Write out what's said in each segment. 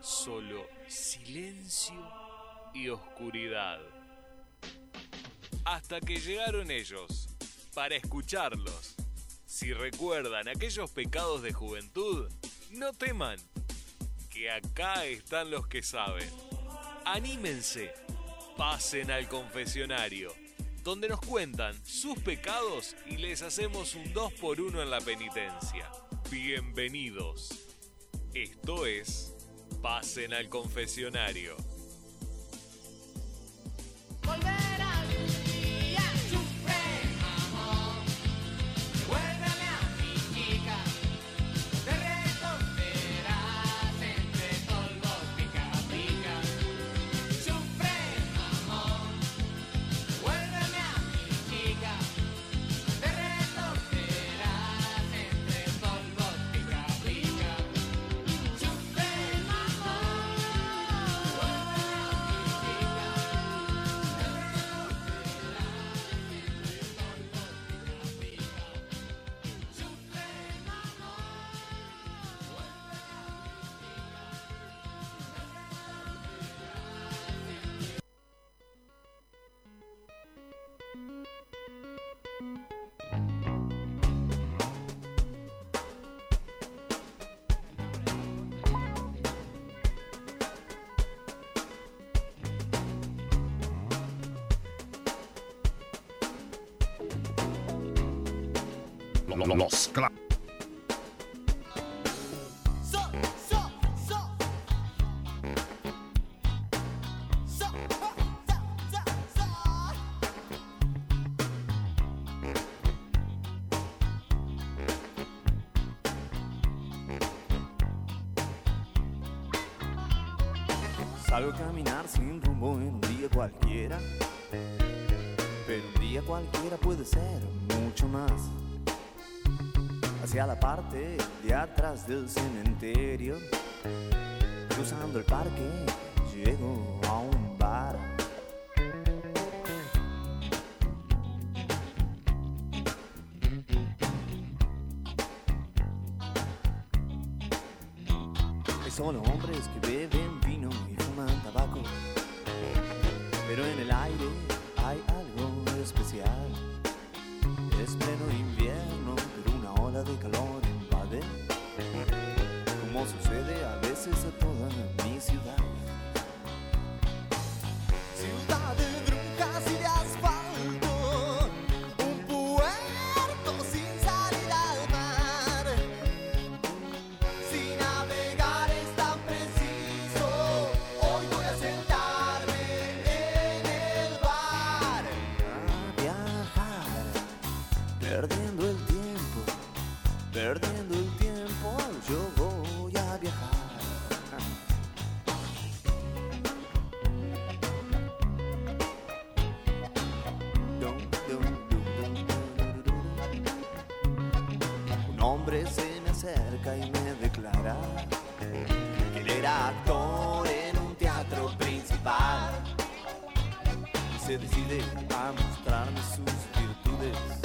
solo silencio y oscuridad. Hasta que llegaron ellos, para escucharlos. Si recuerdan aquellos pecados de juventud, no teman, que acá están los que saben. Anímense, pasen al confesionario, donde nos cuentan sus pecados y les hacemos un 2 por 1 en la penitencia. Bienvenidos. Esto es Pasen al confesionario. cualquiera puede ser mucho más. Hacia la parte de atrás del cementerio, cruzando el parque, llego que él era actor en un teatro principal. Y se decide a mostrarme sus virtudes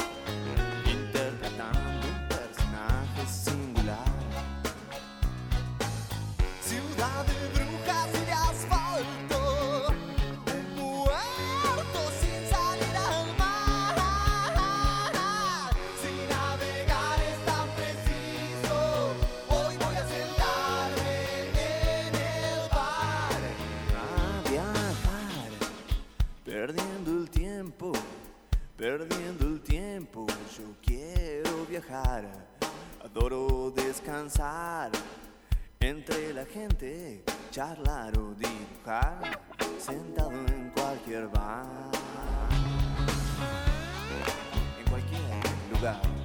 adoro descansar. Entre la gente, charlar o dibujar, sentado en cualquier bar, en cualquier lugar.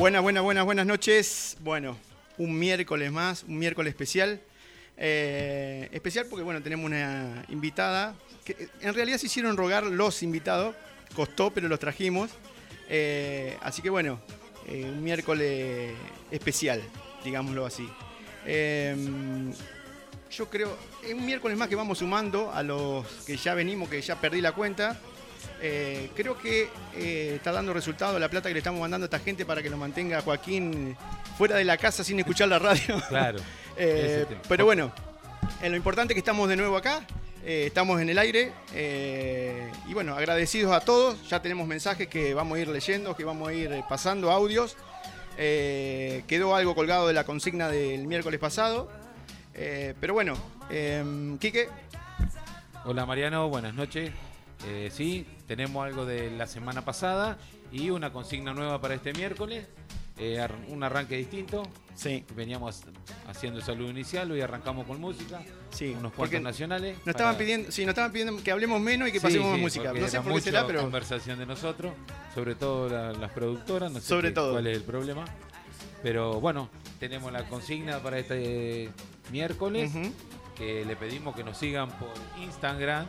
Buenas, buenas, buenas, buenas noches. Bueno, un miércoles más, un miércoles especial. Eh, especial porque, bueno, tenemos una invitada. Que eh, en realidad se hicieron rogar los invitados. Costó, pero los trajimos. Eh, así que, bueno, un miércoles especial, digámoslo así. Yo creo, es un miércoles más que vamos sumando a los que ya venimos, que ya perdí la cuenta. Eh, creo que eh, está dando resultado la plata que le estamos mandando a esta gente para que lo mantenga Joaquín fuera de la casa sin escuchar la radio. Claro. Eh, pero bueno, lo importante es que estamos de nuevo acá, estamos en el aire y bueno, agradecidos a todos. Ya tenemos mensajes que vamos a ir leyendo, que vamos a ir pasando audios. Quedó algo colgado de la consigna del miércoles pasado. Pero bueno, Quique, Hola Mariano, buenas noches. Eh, sí, tenemos algo de la semana pasada y una consigna nueva para este miércoles. Eh, un arranque distinto. sí, Veníamos haciendo el saludo inicial, hoy arrancamos con música. sí. unos cuantos nacionales. Nos estaban pidiendo, sí, nos estaban pidiendo que hablemos menos y que Sí, pasemos sí, más música. No sé por qué será, pero conversación de nosotros, sobre todo la- las productoras, no sé Sobre qué- todo. cuál es el problema. Pero bueno, tenemos la consigna para este miércoles, que le pedimos que nos sigan por Instagram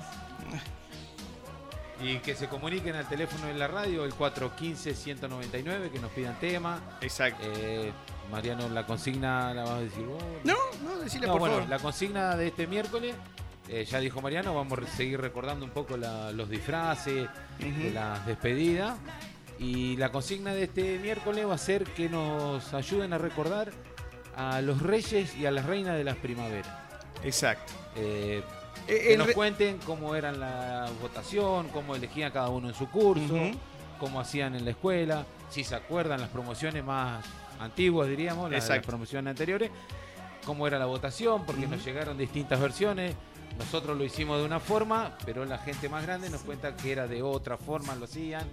y que se comuniquen al teléfono de la radio, el 415-199, que nos pidan tema. Exacto. Eh, Mariano, la consigna la vas a decir vos. no, no, decirle No, por bueno, favor. la consigna de este miércoles, eh, ya dijo Mariano, vamos a seguir recordando un poco la- los disfraces, Ujú. de las despedidas. Y la consigna de este miércoles va a ser que nos ayuden a recordar a los reyes y a las reinas de las primaveras. Exacto. Eh, que en nos cuenten cómo era la votación, cómo elegían cada uno en su curso, cómo hacían en la escuela, si se acuerdan las promociones más antiguas, diríamos, las, promociones anteriores, cómo era la votación, porque nos llegaron distintas versiones. Nosotros lo hicimos de una forma, pero la gente más grande nos cuenta que era de otra forma, lo hacían.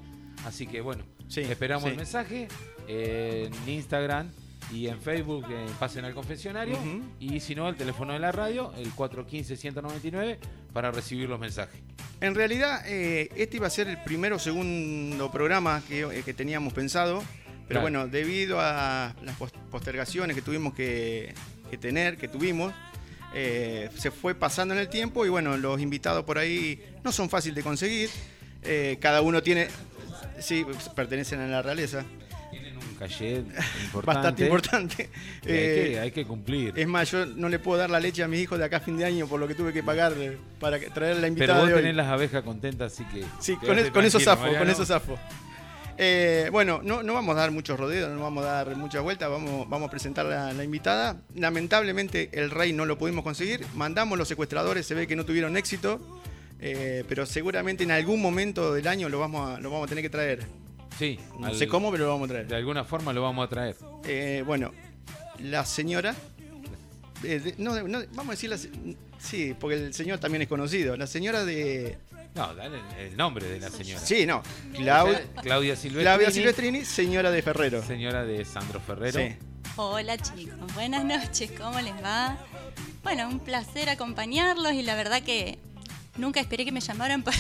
Así que bueno, Sí, esperamos sí. el mensaje eh, en Instagram y en Facebook, eh, pasen al confesionario. Y si no, el teléfono de la radio, el 415-199, para recibir los mensajes. En realidad, eh, este iba a ser el primero o segundo programa que, eh, que teníamos pensado, pero Claro. bueno, debido a las pos- postergaciones que tuvimos que, que tener, que tuvimos, se fue pasando en el tiempo y bueno, los invitados por ahí no son fáciles de conseguir. Cada uno tiene, sí, pertenecen a la realeza, cachet importante. bastante importante. que hay, Eh, que, hay que cumplir. es más, yo no le puedo dar la leche a mis hijos de acá a fin de año por lo que tuve que pagar eh, para traer la Pero invitada vos de hoy. tenés las abejas contentas, así que. Sí, con, es- con eso zafo, con eso zafo. Eh, bueno, no, no vamos a dar muchos rodeos, no vamos a dar muchas vueltas, vamos, vamos a presentar a la invitada. Lamentablemente el rey no lo pudimos conseguir, mandamos los secuestradores, se ve que no tuvieron éxito, eh, pero seguramente en algún momento del año lo vamos a, lo vamos a tener que traer. Sí, No al- sé cómo, pero lo vamos a De traer. alguna forma lo vamos a traer. Eh, bueno, la señora, eh, de- no, no, vamos a decir la sí, porque el señor también es conocido, la señora de... No, dale el, nombre de la señora. Sí, no, Clau- Claudia Silvestrini. Claudia Silvestrini, señora de Ferrero. Señora de Sandro Ferrero. Sí. Hola chicos, buenas noches, ¿cómo les va? Bueno, un placer acompañarlos y la verdad que nunca esperé que me llamaran para,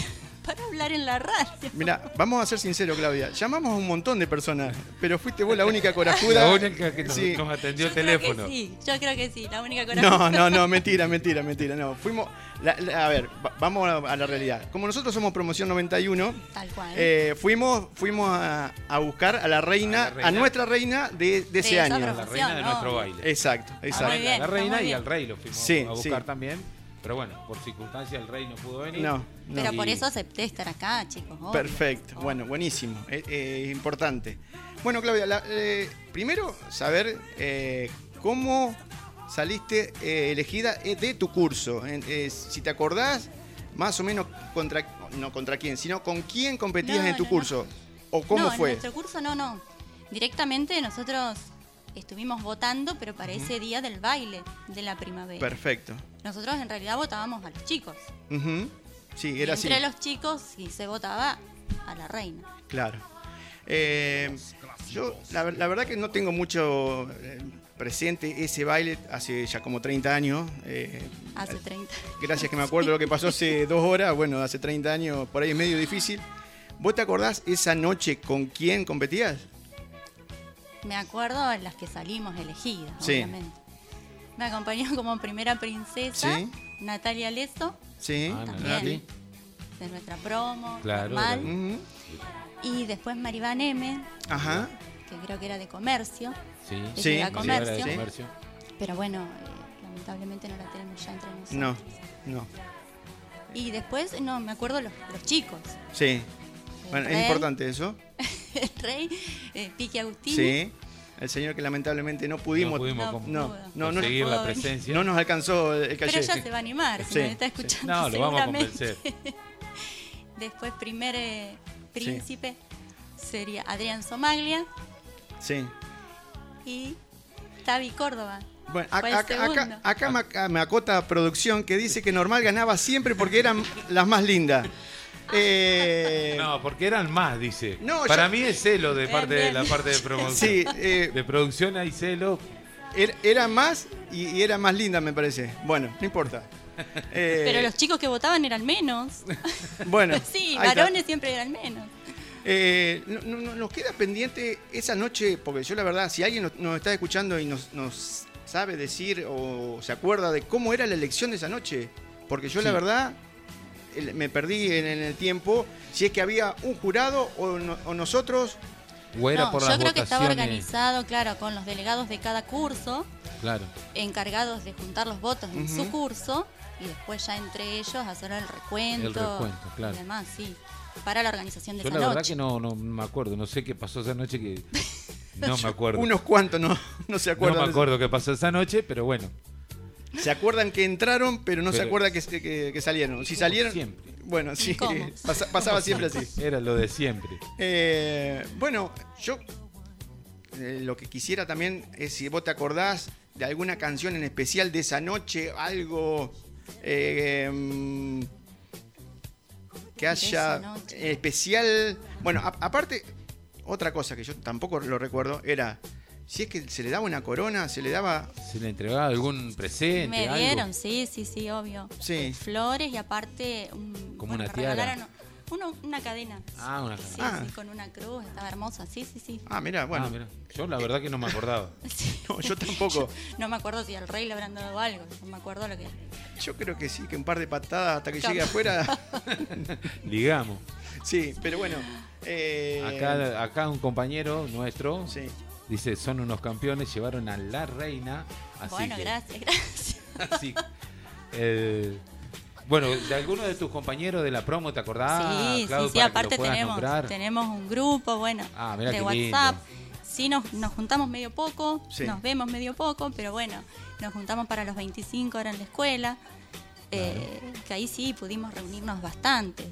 para hablar en la radio. Mira, vamos a ser sinceros, Claudia. Llamamos a un montón de personas, pero fuiste vos la única corajuda. La única que nos, Sí. nos atendió Yo el creo teléfono. que sí, yo creo que sí, la única No, corajuda. no, no, mentira, mentira, mentira. No, fuimos. la- la- a ver, va- vamos a, a la realidad. Como nosotros somos promoción 91, Tal cual. eh, fuimos, fuimos a, a buscar a la reina, A a, la reina. nuestra reina de, de ese esa año. La reina de no. nuestro baile. Exacto, A exacto. Bien, la reina y al rey lo fuimos Sí, a buscar sí. también. Pero bueno, por circunstancias el rey no pudo venir. No, no. Pero Y- por eso acepté estar acá, chicos. obvio. Perfecto, Obvio. bueno, buenísimo, eh, eh, importante. Bueno, Claudia, la- eh, primero saber cómo saliste elegida de tu curso. Si te acordás, más o menos contra, no contra quién, sino con quién competías No, en tu no, no. curso. ¿O cómo fue? En nuestro curso no, no. Directamente nosotros estuvimos votando, pero para ese día del baile de la primavera. Perfecto. Nosotros en realidad votábamos a los chicos. Sí, Y era así. entre los chicos sí se votaba a la reina. Claro. Eh, yo, la, ver- la verdad que no tengo mucho eh, presente ese baile hace ya como 30 años. eh, Hace 30. Gracias que me acuerdo lo que pasó hace dos horas, bueno, hace 30 años, por ahí es medio difícil. ¿Vos te acordás esa noche con quién competías? me acuerdo en las que salimos elegidas, Sí. obviamente. Me acompañó como primera princesa Sí. Natalia Leso, Sí. Ah, También. De nuestra promo, Claro, normal. claro. Ujú. Y después Maribán M, Ajá. que creo que era de comercio, Sí. de Sí, Comercio. de Sí. comercio. Pero bueno, eh, lamentablemente no la tenemos ya entre nosotros. No, no. Y después, no, me acuerdo los, los chicos. Sí. El Bueno, es importante eso. El Rey, eh, Piqui Agustín. Sí. El señor que lamentablemente no pudimos. no pudimos No No, no, no, conseguir no la presencia. no nos alcanzó el Pero calle. ya se va a animar, si Sí, nos está sí. escuchando No, lo vamos a seguramente. convencer. Después, primer eh, príncipe sería Adrián Somaglia Sí. y Tavi Córdoba. Bueno, acá, acá, acá me acota producción que dice que Normal ganaba siempre porque eran las más lindas. Eh, No, porque eran más, dice. No, Para yo- mí es celo de Bien, parte de la parte de promoción. sí, eh, De producción hay celo. er- era más y, y era más linda, me parece. Bueno, no importa. Eh, Pero los chicos que votaban eran menos. Bueno, sí, ahí está. varones siempre eran menos. Eh, no- no- no- nos queda pendiente esa noche, porque yo la verdad, si alguien nos, nos está escuchando y nos, nos sabe decir o se acuerda de cómo era la elección de esa noche, porque yo la Sí. verdad me perdí en, en el tiempo, si es que había un jurado o, no- o nosotros, O era No, por yo las creo que estaba organizado, claro, con los delegados de cada curso, Claro. encargados de juntar los votos en su curso y después ya entre ellos hacer el recuento, El recuento, claro. y demás, sí, para la organización de Yo esa la verdad noche. que no, no me acuerdo. No sé qué pasó esa noche que. No me acuerdo. unos cuantos no, no se no acuerdan. me acuerdo qué pasó esa noche, pero bueno. Se acuerdan que entraron, pero no se acuerdan que, que- que salieron. Si salieron, siempre. bueno, sí, pasaba siempre así. Era lo de siempre. Eh, bueno, yo eh, lo que quisiera también es si vos te acordás de alguna canción en especial de esa noche, algo eh, mm, que haya especial. Bueno, a- aparte, otra cosa que yo tampoco lo recuerdo era si es que se le daba una corona, se le daba. ¿Se le entregaba algún presente? Me algo? dieron, sí, sí, sí, obvio. Sí. Flores y aparte un, Como bueno, una tiara. uno- una cadena. Ah, una Sí, Ah. sí, con una cruz, estaba hermosa, sí, sí, sí. Ah, mira, bueno, Ah, mira. Yo la verdad que no me acordaba. Sí. no, yo tampoco. No me acuerdo si al rey le habrán dado algo, no me acuerdo lo que... Yo creo que sí, que un par de patadas hasta que llegue afuera. Digamos. Sí, pero bueno. eh, Acá, acá un compañero nuestro Sí. Dice, son unos campeones, llevaron a la reina. Así bueno, que- gracias, gracias. así, bueno, de alguno de tus compañeros de la promo, ¿te acordás? sí, Claudio, sí, sí, aparte tenemos, nombrar? tenemos un grupo, bueno, Ah, de WhatsApp. lindo. Sí, nos, nos juntamos medio poco, Sí. nos vemos medio poco, pero bueno, nos juntamos para los 25 ahora en la escuela, eh, que ahí sí pudimos reunirnos bastantes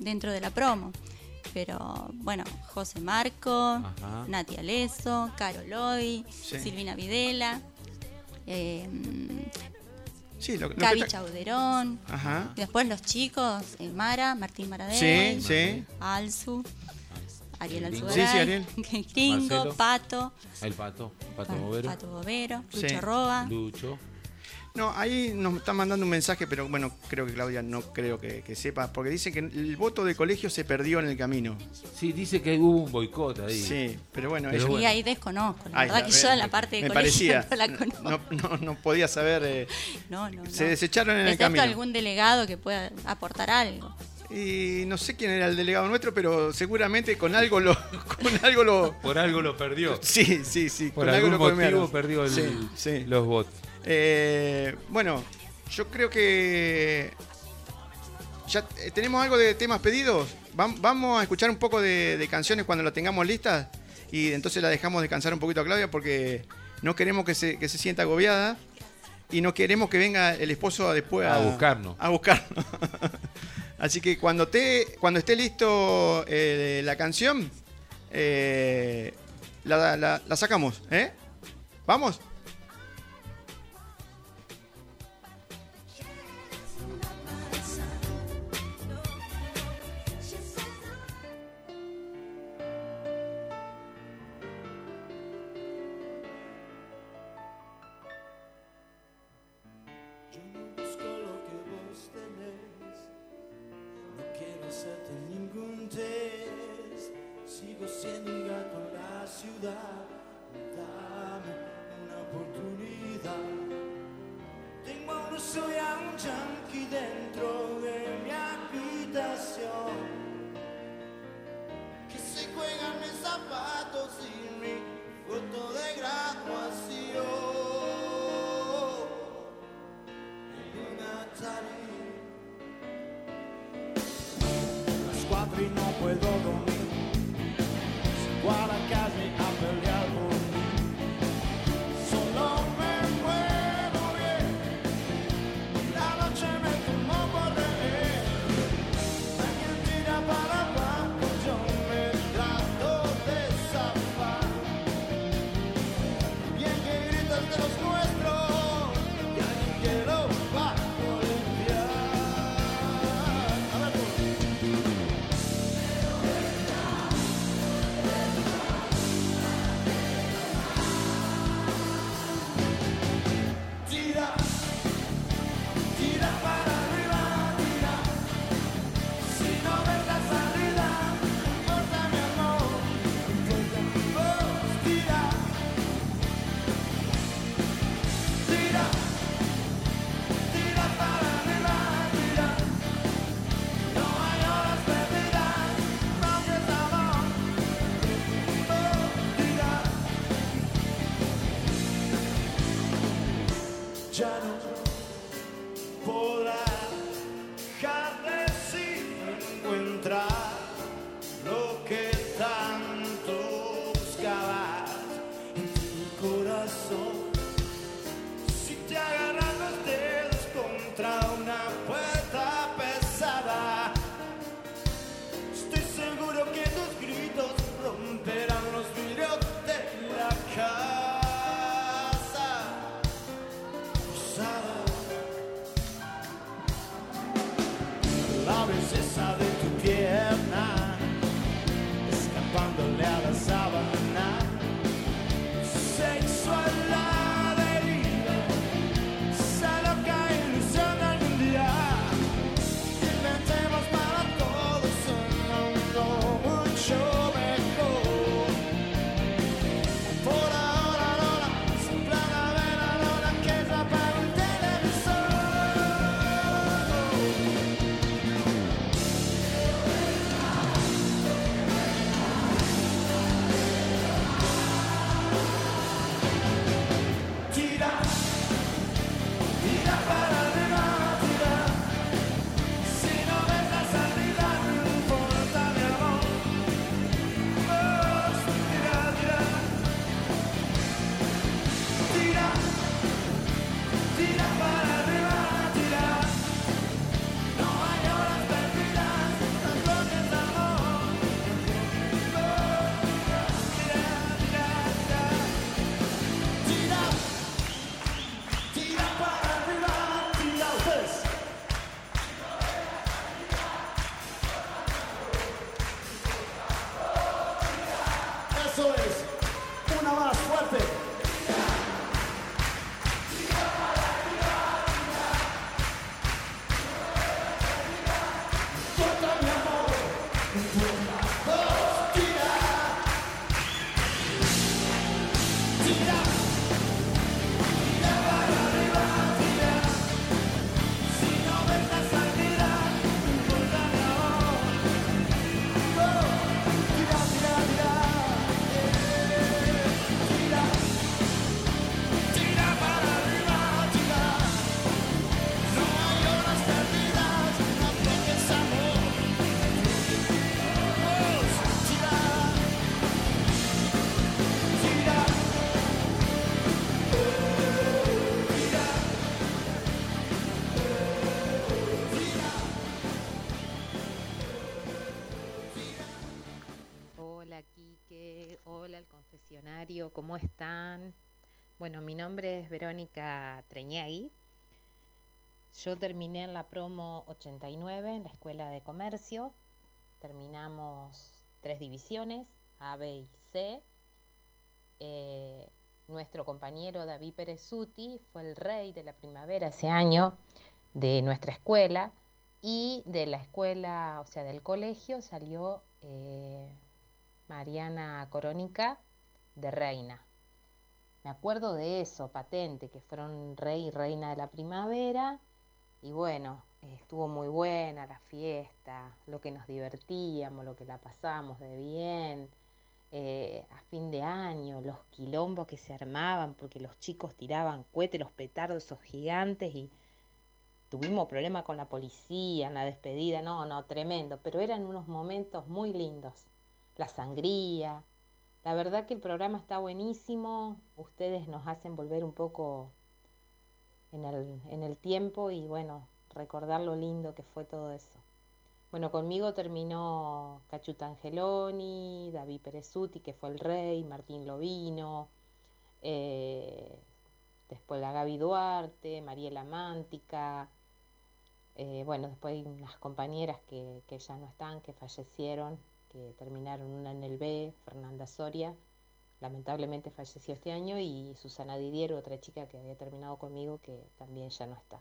dentro de la promo. Pero bueno, José Marco, Ajá. Nati Aleso, Caro Loy, Sí. Silvina Videla, eh, Sí, lo, lo que Gaby está- Chauderón, Ajá. Después los chicos, eh, Mara, Martín Sí, Maradel, sí. Alzu, Ariel. Alzugaray, Sí, sí, Ariel. Gringo, Marcelo. Pato, El pato, pato Pa- bovero. Pato Bovero. Lucho Roa. Lucho. No, ahí nos están mandando un mensaje, pero bueno, creo que Claudia no creo que, que sepa, porque dice que el voto de colegio se perdió en el camino. Sí, dice que hubo un boicot ahí. Sí, pero bueno, Pero ellos- Y bueno. ahí desconozco, la Ahí verdad está, que yo me- en la parte de me colegio parecía, no la conozco. no, no, no podía saber. eh, No, no, no. se desecharon en el Excepto camino. algún delegado que pueda aportar algo. Y no sé quién era el delegado nuestro, pero seguramente con algo lo, con algo lo, Por algo lo perdió. sí, sí, sí, Por con algo algún lo motivo perdió el- Sí, sí. los votos. Eh, bueno, yo creo que ya eh, tenemos algo de temas pedidos. Vam- Vamos a escuchar un poco de, de canciones cuando las tengamos listas y entonces la dejamos descansar un poquito a Claudia porque no queremos que se, que se sienta agobiada y no queremos que venga el esposo después a, A buscarnos. A buscarnos. Así que cuando, te, cuando esté listo eh, la canción, eh, la, la- la sacamos. ¿eh? ¿Vamos? Quiero hacerte Verónica Treñagui. Yo terminé en la promo 89 en la Escuela de Comercio. Terminamos tres divisiones, A, B y C. Eh, nuestro compañero David Perezuti fue el rey de la primavera ese año de nuestra escuela y de la escuela, o sea, del colegio salió eh, Mariana Corónica de reina. Me acuerdo de eso, patente, que fueron rey y reina de la primavera. Y bueno, estuvo muy buena la fiesta, lo que nos divertíamos, lo que la pasamos de bien. eh, a fin de año, los quilombos que se armaban porque los chicos tiraban cohetes, los petardos esos gigantes y tuvimos problemas con la policía en la despedida, no, no, tremendo, pero eran unos momentos muy lindos. La sangría, la verdad que el programa está buenísimo, ustedes nos hacen volver un poco en el, tiempo y bueno, recordar lo lindo que fue todo eso. Bueno, conmigo terminó Cachuta Angeloni, David Perezuti, que fue el rey, Martín Lovino, eh, después la Gaby Duarte, Mariela Mántica, eh, bueno, después unas compañeras que ya no están, que fallecieron, que terminaron una en el B, Fernanda Soria, lamentablemente falleció este año, y Susana Didier, otra chica que había terminado conmigo, que también ya no está.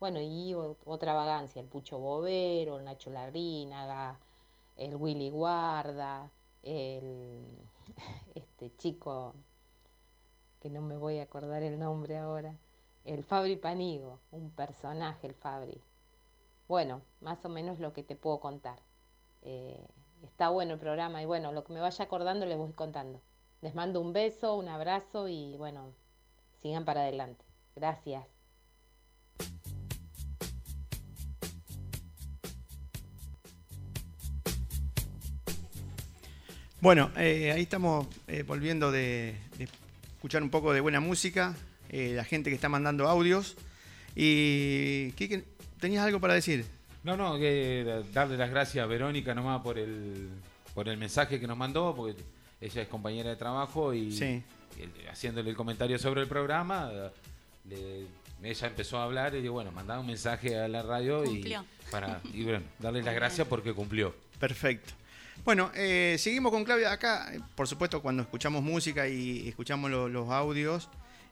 Bueno, y otra vagancia, el Pucho Bovero, Nacho Larrínaga, el Willy Guarda, el este chico que no me voy a acordar el nombre ahora, el Fabri Panigo, un personaje el Fabri. Bueno, más o menos lo que te puedo contar. Eh, está bueno el programa y bueno, lo que me vaya acordando les voy contando. Les mando un beso, un abrazo y bueno, sigan para adelante. Gracias. Bueno, eh, ahí estamos eh, volviendo de, escuchar un poco de buena música, eh, la gente que está mandando audios. Y Quique, ¿tenías algo para decir? No, no, que darle las gracias a Verónica nomás por el, por el mensaje que nos mandó, porque ella es compañera de trabajo y Sí. el- haciéndole el comentario sobre el programa, le- ella empezó a hablar y digo, bueno, mandaba un mensaje a la radio y, para, y bueno, darle las gracias porque cumplió. Perfecto. Bueno, eh, seguimos con Claudia. Acá, eh, por supuesto, cuando escuchamos música y escuchamos lo- los audios,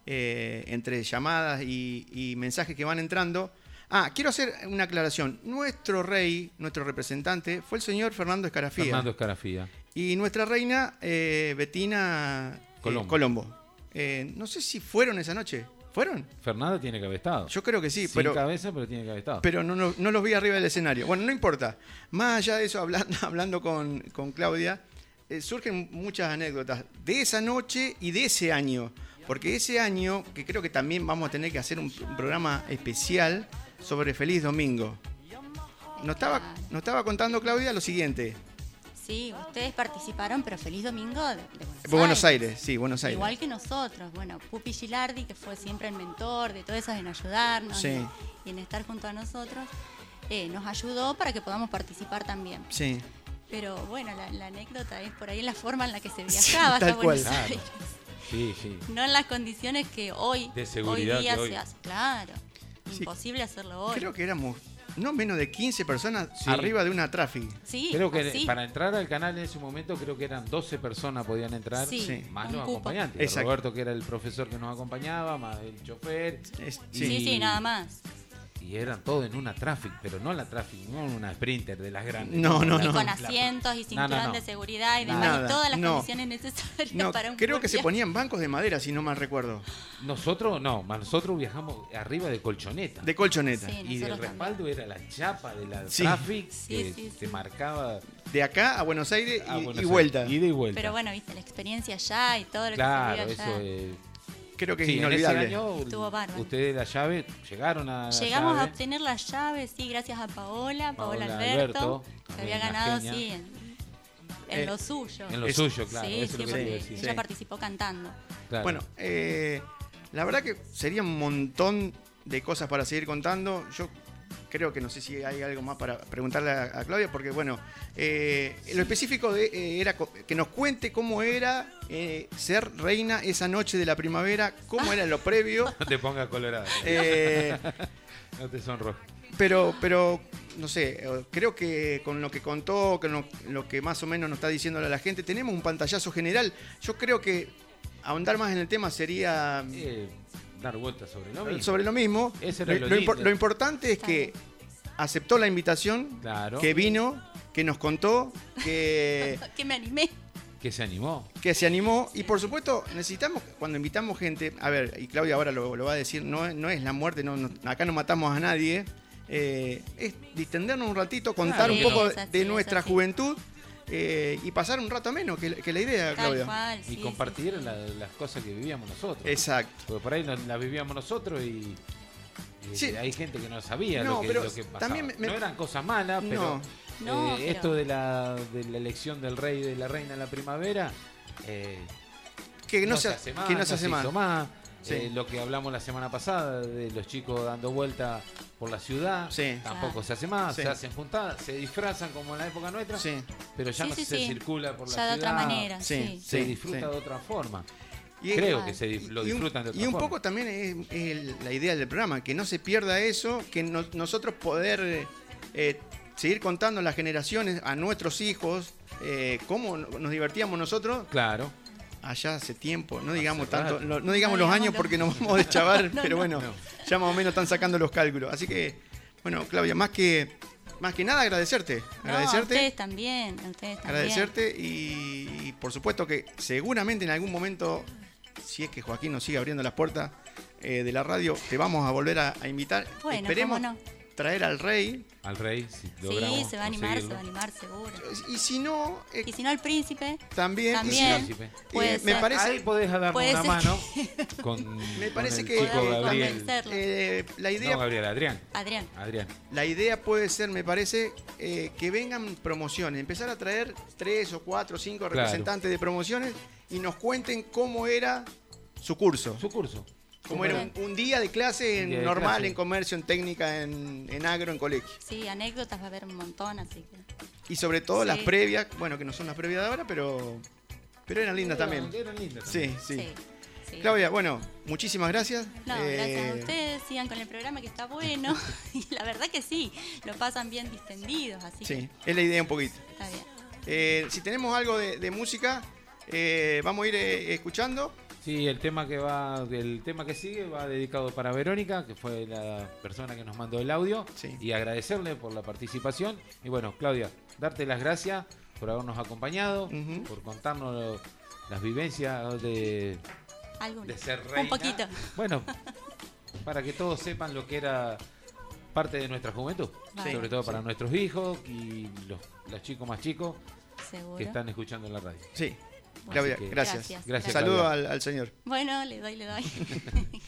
eh, entre llamadas y, y mensajes que van entrando. Ah, quiero hacer una aclaración. Nuestro rey, nuestro representante, fue el señor Fernando Escarafía. Fernando Escarafía. Y nuestra reina, eh, Betina eh, Colombo. Colombo. Eh, no sé si fueron esa noche. ¿Fueron? Fernanda tiene que haber estado. Yo creo que sí, Sin pero, cabeza, pero tiene que haber estado. pero no, no, no los vi arriba del escenario. Bueno, no importa. Más allá de eso, hablando, hablando con, con Claudia, eh, surgen muchas anécdotas de esa noche y de ese año. Porque ese año, que creo que también vamos a tener que hacer un, un programa especial sobre Feliz Domingo. Nos estaba, nos estaba contando Claudia lo siguiente. Sí, ustedes participaron, pero feliz domingo de, de Buenos, Buenos Aires, sí, Buenos Aires. Igual que nosotros. Bueno, Pupi Gilardi, que fue siempre el mentor de todo eso, en ayudarnos Sí. y, y en estar junto a nosotros, eh, nos ayudó para que podamos participar también. Sí. Pero bueno, la, la anécdota es por ahí la forma en la que se viajaba tal hasta Buenos cual. Claro. Aires. Sí, sí. No en las condiciones que hoy, De seguridad hoy día que hoy. se hace. Claro. Sí. Imposible hacerlo hoy. Creo que éramos no menos de 15 personas Sí. arriba de una tráfico. Sí, Creo que así. para entrar al canal en ese momento creo que eran 12 personas podían entrar, Sí, Sí. más un los acompañantes. Exacto. Roberto que era el profesor que nos acompañaba, más el chofer. Es- Y- Sí, sí. sí, nada más. Y eran todos en una traffic, pero no la traffic, no una sprinter de las grandes. No, no, y no. con asientos y cinturón no, no. de seguridad y demás, Nada, y todas las no. condiciones necesarias No, para un creo que se ponían bancos de madera, si no mal recuerdo. Nosotros no, más nosotros viajamos arriba de colchoneta. De colchoneta. Sí. y el respaldo era la chapa de la Sí. traffic Sí, que sí, te sí. marcaba De acá a Buenos Aires y, a y Buenos vuelta. Aires, ida y vuelta. Pero bueno, viste, la experiencia allá y todo lo claro, que se eso allá. es. Creo que es Sí, en ese inolvidable. año Estuvo bárbaro. ustedes la llave llegaron a la Llegamos a llave. obtener las llaves, sí, gracias a Paola, Paola, Paola Alberto, Alberto, que había ganado, genia. sí, en, en Eh, lo suyo. En lo Es- suyo, claro. sí, eso sí, lo que decir. ella Sí. participó cantando. Claro. Bueno, eh, la verdad que sería un montón de cosas para seguir contando. Yo creo que no sé si hay algo más para preguntarle a, a Claudia, porque bueno, eh, lo específico de, eh, era que nos cuente cómo era eh, ser reina esa noche de la primavera, cómo era lo previo. no te pongas colorado. eh, no te sonrojes. pero, pero, no sé, creo que con lo que contó, con lo, lo que más o menos nos está diciendo a la gente, tenemos un pantallazo general. Yo creo que ahondar más en el tema sería dar vueltas sobre lo mismo. sobre lo mismo. Ese era lo, lo lo lindo. impor- lo importante es que aceptó la invitación, Claro. que vino, que nos contó, que, que me animé. Que se animó. que se animó. Y por supuesto, necesitamos, cuando invitamos gente, a ver, y Claudia ahora lo, lo va a decir, no, no es la muerte, no, no- acá no matamos a nadie. eh, es distendernos un ratito, contar Claro, un poco no. de, Es así, de es nuestra juventud eh, y pasar un rato menos, que, que la idea, Tal Claudia. cual. Y sí, compartir la- las cosas que vivíamos nosotros. Exacto. Porque por ahí las las vivíamos nosotros y, y Sí. hay gente que no sabía No, lo, que, pero lo que pasaba. también me- No eran cosas malas, pero No. No, eh, pero- esto de la, de la elección del rey y de la reina en la primavera eh, Que no, se, hace más, que no se hace más. Sí. Eh, lo que hablamos la semana pasada de los chicos dando vuelta por la ciudad, Sí. tampoco Claro. se hace más, Sí. se hacen juntadas, se disfrazan como en la época nuestra, Sí. pero ya Sí, no sí, se sí. circula por la Ya de ciudad. otra manera, se sí, disfruta sí. de otra forma. Y- Creo que se lo disfrutan de otra Y un forma. poco también es, es la idea del programa, que no se pierda eso, que no- nosotros poder eh, eh, seguir contando a las generaciones, a nuestros hijos, eh, cómo nos divertíamos nosotros Claro. Allá hace tiempo. No digamos tanto, no, no digamos No los digamos años porque nos vamos a deschavar, No, pero no. bueno, No. ya más o menos están sacando los cálculos. Así que, bueno, Claudia, más que, más que nada agradecerte. No, a agradecerte. ustedes también, a ustedes también. agradecerte y, y por supuesto que seguramente en algún momento, si es que Joaquín nos sigue abriendo las puertas eh, de la radio, te vamos a volver a, a invitar. Bueno, Esperemos cómo no. Traer al rey Al rey, si Sí, se va a animar, se va a animar seguro. y si no, eh, Y si no, el príncipe. también, y si También. no- Príncipe. Puede eh, me ser. parece, Ahí podés darnos Puede una ser mano con, Me con parece el que- chico Podemos Gabriel. convencerlo. eh, la idea No, Gabriel, Adrián. Adrián. Adrián. La idea puede ser, me parece, eh, que vengan promociones, empezar a traer tres o cuatro o cinco Claro. representantes de promociones y nos cuenten cómo era su curso. Su curso. Cómo era un, un día de clase en día normal, clase. en comercio, en técnica, en, en agro, en colegio. Sí, anécdotas va a haber un montón, así que. Y sobre todo las previas, bueno, que no son las previas de ahora, pero, pero eran lindas también. Eran lindas Sí, también. sí. Sí. sí. Claudia, bueno, muchísimas gracias. No, gracias a Eh, ustedes, sigan con el programa que está bueno. y la verdad que sí, lo pasan bien distendidos, así Sí, es la idea un poquito. está bien. Eh, si tenemos algo de, de música, eh, vamos a ir eh, escuchando. Sí, el tema que va, el tema que sigue va dedicado para Verónica, que fue la persona que nos mandó el audio, Sí. y agradecerle por la participación. Y bueno, Claudia, darte las gracias por habernos acompañado, por contarnos lo- las vivencias de, ser reina. Un poquito. Bueno, para que todos sepan lo que era parte de nuestra juventud, sobre todo para nuestros hijos y los, los chicos más chicos Seguro. que están escuchando en la radio. Sí, Claudia, que- gracias. Gracias. Gracias, Saludo al, al señor. Bueno, le doy, le doy.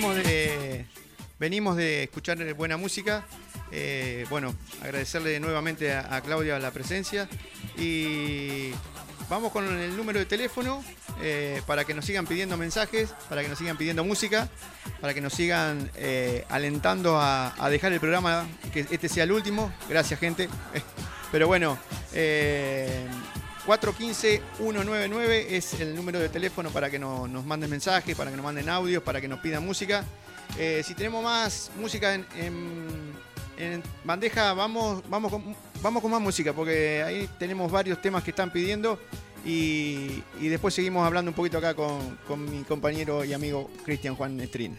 venimos de, venimos de escuchar buena música. Eh, bueno, agradecerle nuevamente a, Claudia la presencia. Y vamos con el número de teléfono eh, para que nos sigan pidiendo mensajes, para que nos sigan pidiendo música, para que nos sigan eh, alentando a, dejar el programa, que este sea el último. Gracias, gente. Pero bueno, eh, 415-199 es el número de teléfono para que no- nos manden mensajes, para que nos manden audios, para que nos pidan música. Eh, si tenemos más música en, bandeja, vamos, vamos, con, vamos con más música, porque ahí tenemos varios temas que están pidiendo. Y, después seguimos hablando un poquito acá con, con mi compañero y amigo Cristian Juan Estrín.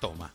Toma.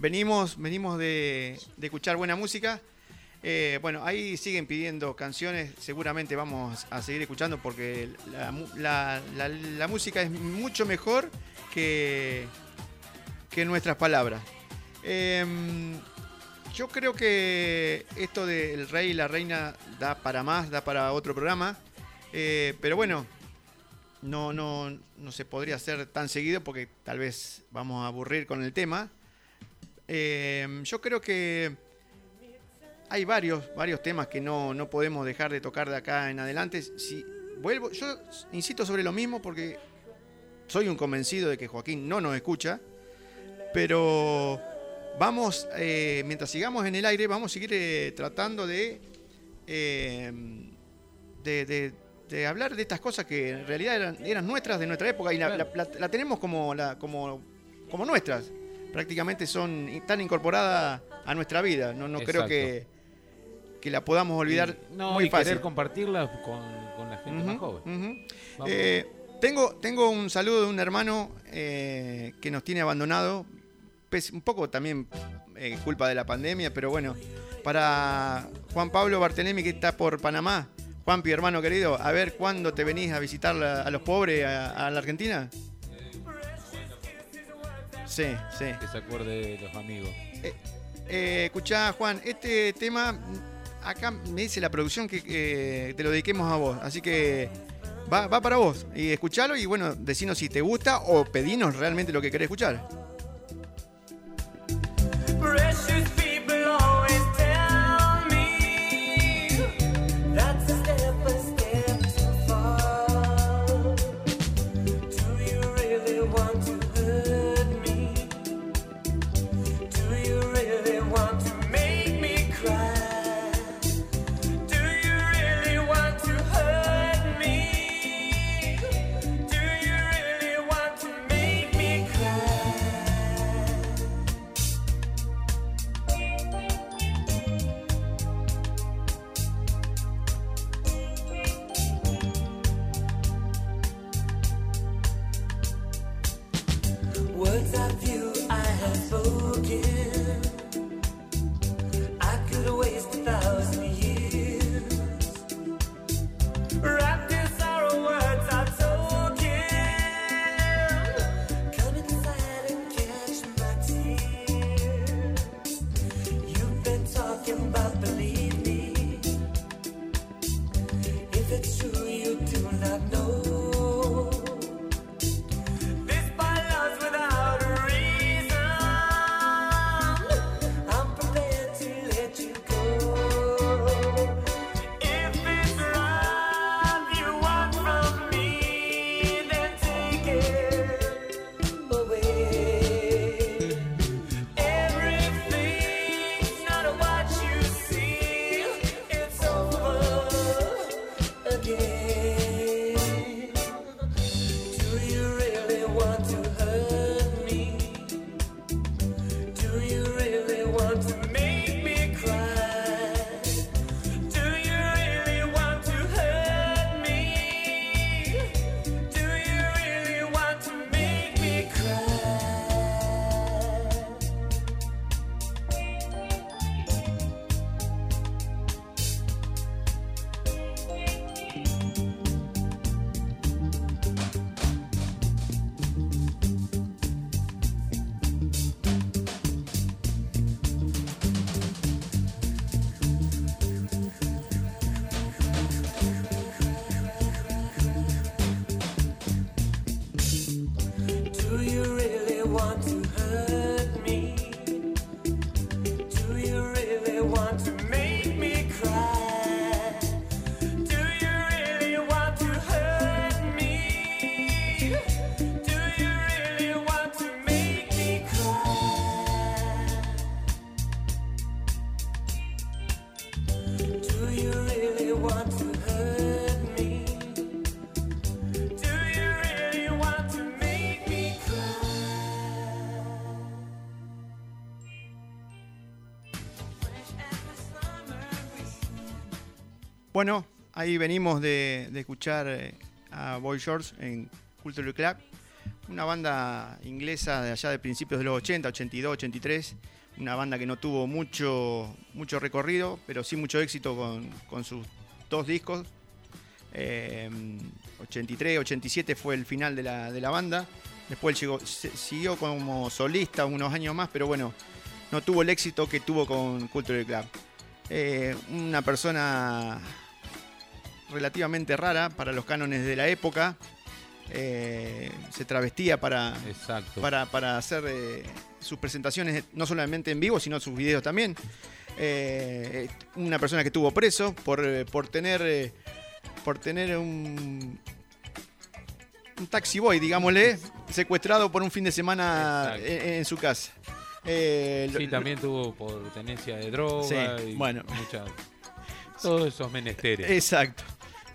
Venimos, venimos de, de escuchar buena música. Eh, bueno, ahí siguen pidiendo canciones, seguramente vamos a seguir escuchando porque la, música es mucho mejor que, que nuestras palabras. Em, yo creo que esto del rey y la reina da para más, da para otro programa. Eh, pero bueno, no, no, no se podría hacer tan seguido porque tal vez vamos a aburrir con el tema. Eh, yo creo que hay varios, varios temas que no, no podemos dejar de tocar de acá en adelante. Si vuelvo, yo insisto sobre lo mismo porque soy un convencido de que Joaquín no nos escucha, pero vamos, eh, mientras sigamos en el aire, vamos a seguir eh, tratando de, eh, de, de- de hablar de estas cosas que en realidad eran, eran nuestras de nuestra época y la, la- la- la tenemos como, la, como, como nuestras. Prácticamente son, están incorporadas a nuestra vida. No, no creo que, que la podamos olvidar Y- no, muy y fácil. querer compartirla con, con la gente más joven. Eh, tengo, tengo un saludo de un hermano eh, que nos tiene abandonado, un poco también eh, culpa de la pandemia, pero bueno, para Juan Pablo Bartelemi que está por Panamá. Juanpi, hermano querido, a ver cuándo te venís a visitar la- a los pobres a, a la Argentina. Sí, sí. Que se acuerde de los amigos. Eh, escuchá, Juan, este tema, mm, acá me dice la producción que eh, te lo dediquemos a vos, así que va, va para vos. Y escuchalo y bueno, decinos si te gusta o pedinos realmente lo que querés escuchar. Ahí venimos de, de escuchar eh, a Boy Shorts en Cultural Club, una banda inglesa de allá de principios de los 80, 82, 83, una banda que no tuvo mucho, mucho recorrido, pero sí mucho éxito con, con sus dos discos. Eh, 83, 87 fue el final de la, de la banda. Después llegó, siguió como solista unos años más, pero bueno, no tuvo el éxito que tuvo con Cultural Club. Eh, una persona relativamente rara para los cánones de la época. Eh, se travestía para, para, para hacer eh, sus presentaciones, no solamente en vivo, sino sus videos también. eh, una persona que estuvo preso por, por tener, por tener un, un taxi boy, digámosle, secuestrado por un fin de semana en, en su casa. Eh, lo- Sí, también tuvo por tenencia de droga Sí, y bueno. todos esos menesteres. Exacto.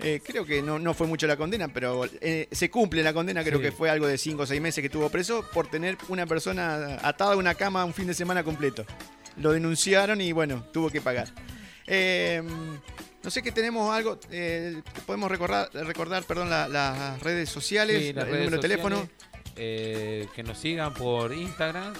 Eh, creo que no, no fue mucho la condena, pero eh, se cumple la condena, creo Sí. que fue algo de 5 o 6 meses que estuvo preso por tener una persona atada a una cama un fin de semana completo. Lo denunciaron y bueno, tuvo que pagar. Eh, no sé que tenemos algo, eh, podemos recordar, recordar perdón, la- las redes sociales, Sí, las el redes número de teléfono. que nos sigan por Instagram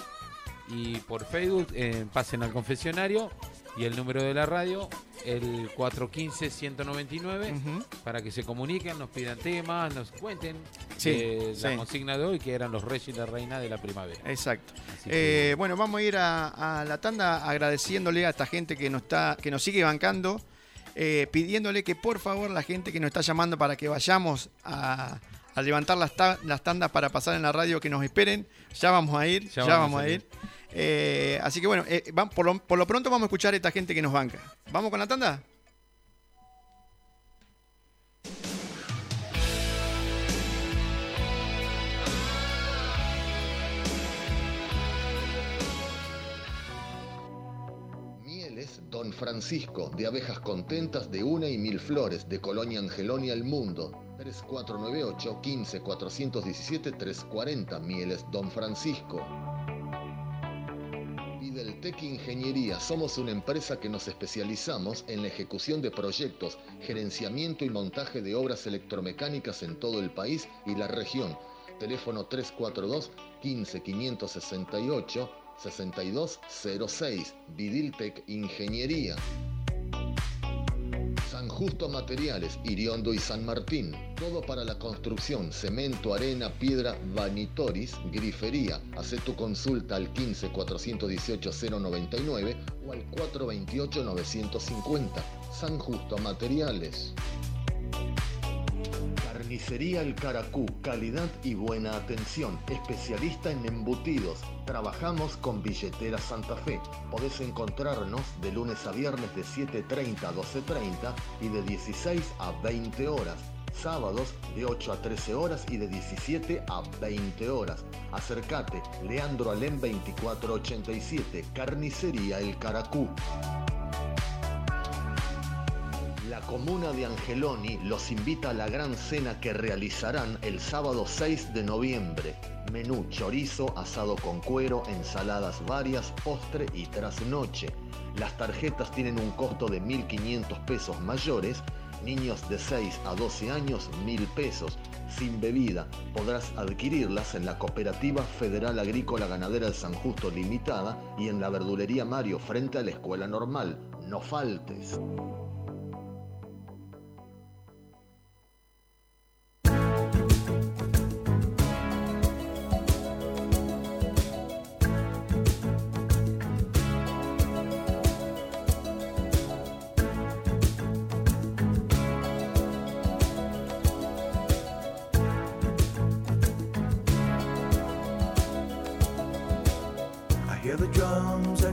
y por Facebook, pasen al confesionario y el número de la radio, el 415-199, Ujú. para que se comuniquen, nos pidan temas, nos cuenten Sí, eh, la sí. consigna de hoy, que eran los reyes y la reina de la primavera. Exacto. Que- Eh, bueno, vamos a ir a, a la tanda agradeciéndole a esta gente que nos está, que nos sigue bancando, eh, pidiéndole que por favor la gente que nos está llamando para que vayamos a, a levantar las, ta- las tandas para pasar en la radio, que nos esperen. Ya vamos a ir, ya, Ya vamos, vamos a a ir. Eh, así que bueno, eh, vam- por, lo, por lo pronto vamos a escuchar a esta gente que nos banca. ¿Vamos con la tanda? Mieles Don Francisco, de abejas contentas de una y mil flores, de Colonia Angelonia al Mundo. 3498 15 417 340 Mieles Don Francisco. Videltec Ingeniería, somos una empresa que nos especializamos en la ejecución de proyectos, gerenciamiento y montaje de obras electromecánicas en todo el país y la región. Teléfono 342 15 568 6206. Vidiltec Ingeniería. Justo Materiales, Iriondo y San Martín. Todo para la construcción, cemento, arena, piedra, vanitoris, grifería. Haz tu consulta al 15 418 099 o al 428 950. San Justo Materiales. Carnicería El Caracú, calidad y buena atención, especialista en embutidos. Trabajamos con Billetera Santa Fe. Podés encontrarnos de lunes a viernes de 7.30 a 12.30 y de 16 a 20 horas. Sábados de 8 a 13 horas y de 17 a 20 horas. Acércate, Leandro Alem 2487, Carnicería El Caracú. La comuna de Angeloni los invita a la gran cena que realizarán el sábado 6 de noviembre. Menú chorizo, asado con cuero, ensaladas varias, postre y trasnoche. Las tarjetas tienen un costo de 1.500 pesos mayores. Niños de 6 a 12 años, 1.000 pesos. Sin bebida, podrás adquirirlas en la Cooperativa Federal Agrícola Ganadera de San Justo Limitada y en la Verdulería Mario frente a la Escuela Normal. No faltes.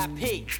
Yo, VIP.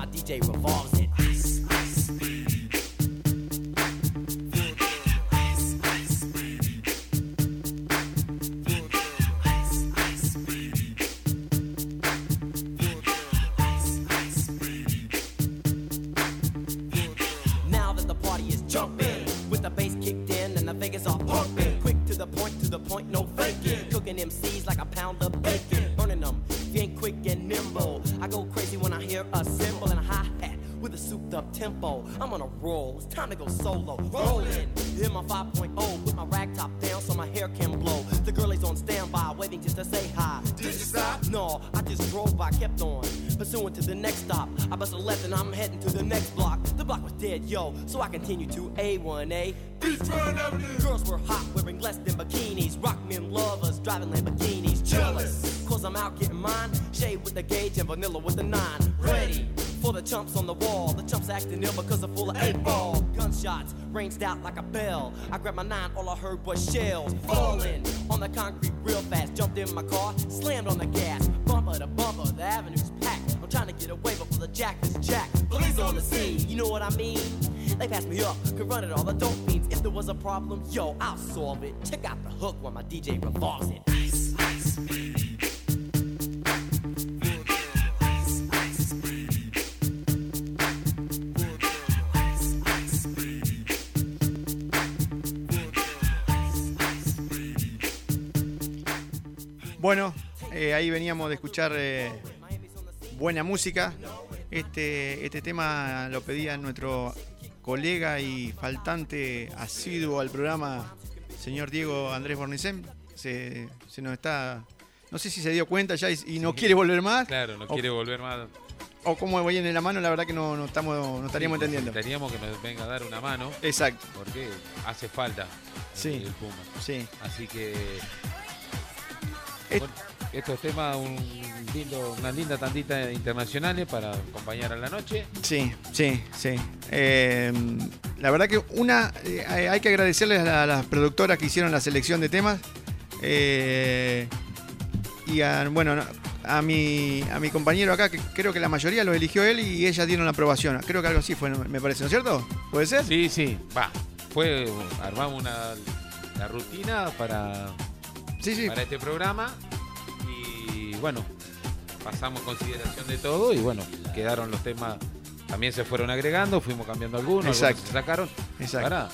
so I continue to A1A. Beachfront Avenue. Girls were hot, wearing less than bikinis. Rock men lovers, driving Lamborghinis. Jealous, cause I'm out getting mine. Shade with the gauge and vanilla with the nine. Ready for the chumps on the wall. The chumps acting ill because they're full of eight ball. Gunshots ranged out like a bell. I grabbed my nine, all I heard was shells falling on the concrete real fast. Jumped in my car, slammed on the gas. Run it all, the dope fiends. If there was a problem, yo, I'll solve it. Check out the hook while my DJ revolves it. Bueno, eh, ahí veníamos de escuchar eh, buena música. Este, este tema lo pedía nuestro colega y faltante asiduo al programa, señor Diego Andrés Bornicén. Se, se nos está. No sé si se dio cuenta ya y, y no quiere volver más. Claro, no o, quiere volver más. o cómo voy en la mano, la verdad que no, no estamos, no estaríamos Sí, entendiendo. Necesitaríamos que nos venga a dar una mano. Exacto. Porque hace falta Sí. el Puma. Sí. Así que. Bueno, estos temas, un lindo, una linda tandita internacionales para acompañar a la noche. Sí, sí, sí. Eh, la verdad que una, eh, hay que agradecerles a, las productoras que hicieron la selección de temas. eh, y a, bueno, no, a mi, a mi compañero acá, que creo que la mayoría lo eligió él y ellas dieron la aprobación. Creo que algo así fue, me parece, ¿no es cierto? ¿Puede ser? Sí, sí, va. Fue, armamos una, la rutina para, Sí, sí. para este programa bueno, pasamos consideración de todo y bueno, quedaron los temas, también se fueron agregando, fuimos cambiando algunos, algunos Exacto. se sacaron. Exacto. Ahora,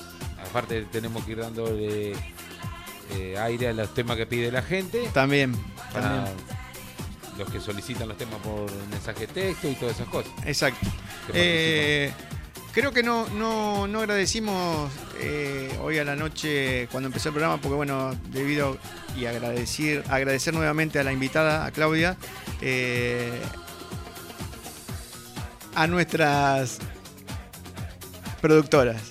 aparte tenemos que ir dándole eh, aire a los temas que pide la gente. También, Para también. los que solicitan los temas por mensaje de texto y todas esas cosas. Exacto. Eh, creo que no, no, no agradecimos eh, hoy a la noche cuando empezó el programa, porque bueno, debido y agradecer, agradecer nuevamente a la invitada, a Claudia, eh, a nuestras productoras.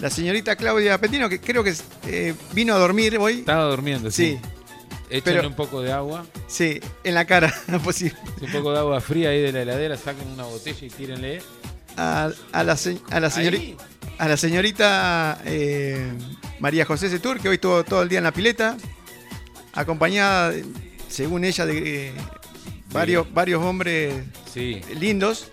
La señorita Claudia Petino, que creo que eh, vino a dormir hoy. Estaba durmiendo, sí. Sí, Échenle pero- un poco de agua. sí, en la cara, posible. Un poco de agua fría ahí de la heladera, saquen una botella y tírenle. A, a la, se- a la señorita, a la señorita eh, María José Setur, que hoy estuvo todo el día en la pileta, acompañada, según ella, de eh, varios, varios hombres Sí. lindos.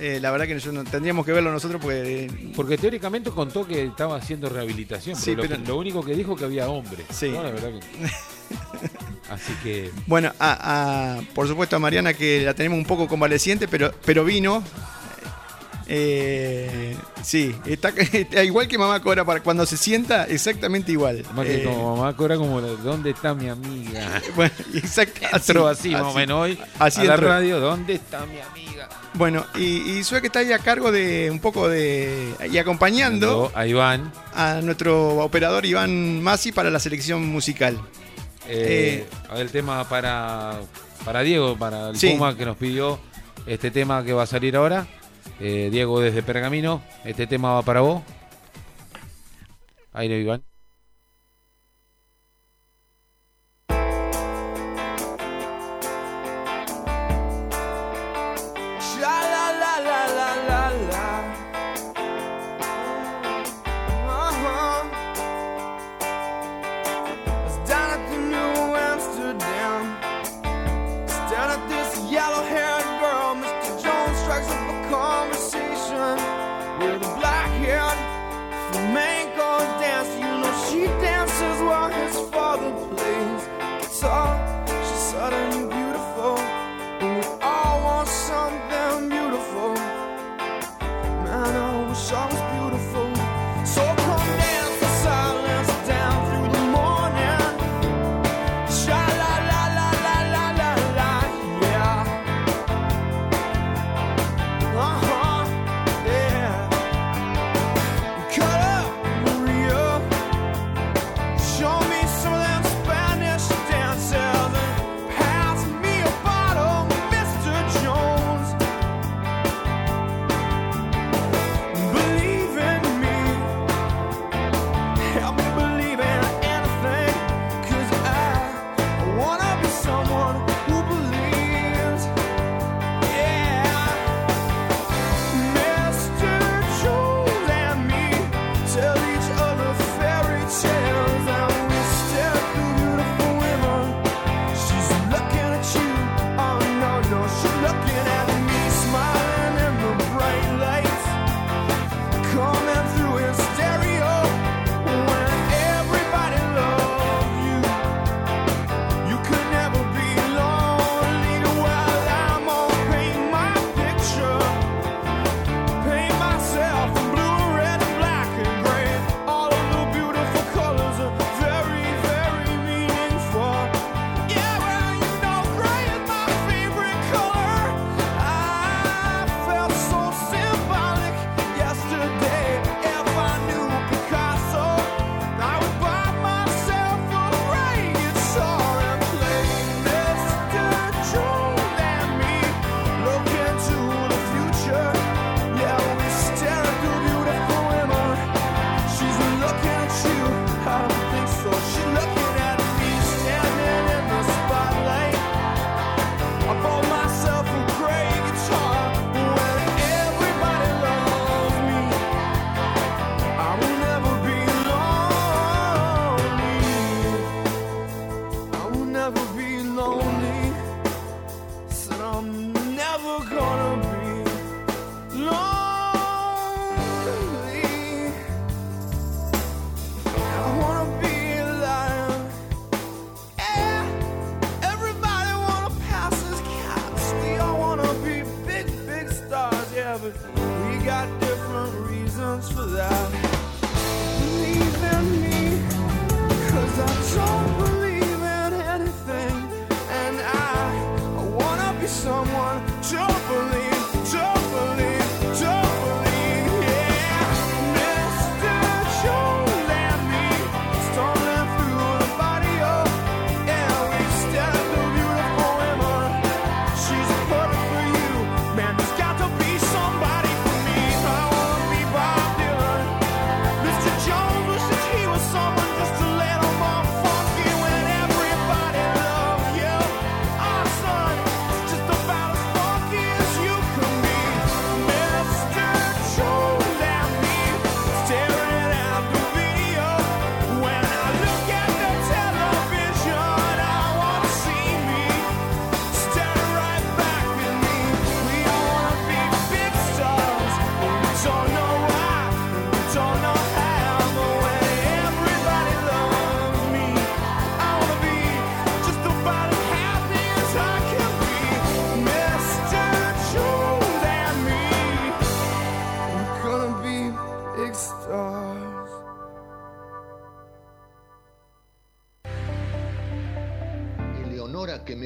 Eh, la verdad que nosotros no- tendríamos que verlo nosotros porque... eh, Porque teóricamente contó que estaba haciendo rehabilitación, Sí, pero, lo, pero- que- lo único que dijo que había hombres. Sí. No, la verdad que- Así que Bueno, a- a- por supuesto a Mariana que la tenemos un poco convaleciente, pero, pero vino. Eh, sí, está, igual que mamá Cora para cuando se sienta, exactamente igual. Más que eh, como mamá Cora, como ¿dónde está mi amiga? Bueno, exacto. Así, más o menos hoy. Así a la radio, ¿dónde está mi amiga? Bueno, y, y que está ahí a cargo de un poco de. y acompañando a Iván. A nuestro operador Iván Masi para la selección musical. Eh, a ver, el tema para, para Diego, para el. Puma que nos pidió este tema que va a salir ahora. Eh, Diego desde Pergamino, este tema va para vos. Ahí no, Iván.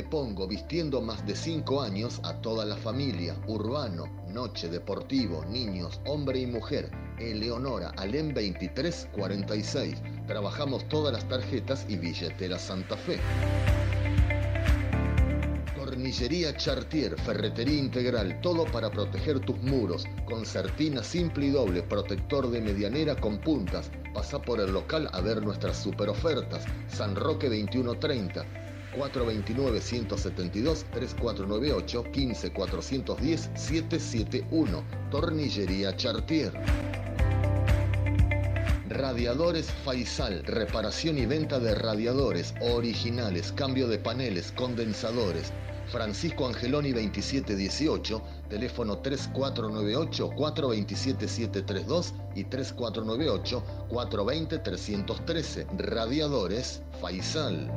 Pongo vistiendo más de 5 años a toda la familia, urbano, noche, deportivo, niños, hombre y mujer. Eleonora, Alem 2346. Trabajamos todas las tarjetas y billetera Santa Fe. Tornillería Chartier, ferretería integral, todo para proteger tus muros. Concertina simple y doble, protector de medianera con puntas. Pasa por el local a ver nuestras super ofertas. San Roque 2130. 429-172-3498-15-410-771. Tornillería Chartier. Radiadores Faisal, reparación y venta de radiadores originales, cambio de paneles, condensadores. Francisco Angeloni 2718, teléfono 3498-427-732 y 3498-420-313. Radiadores Faisal.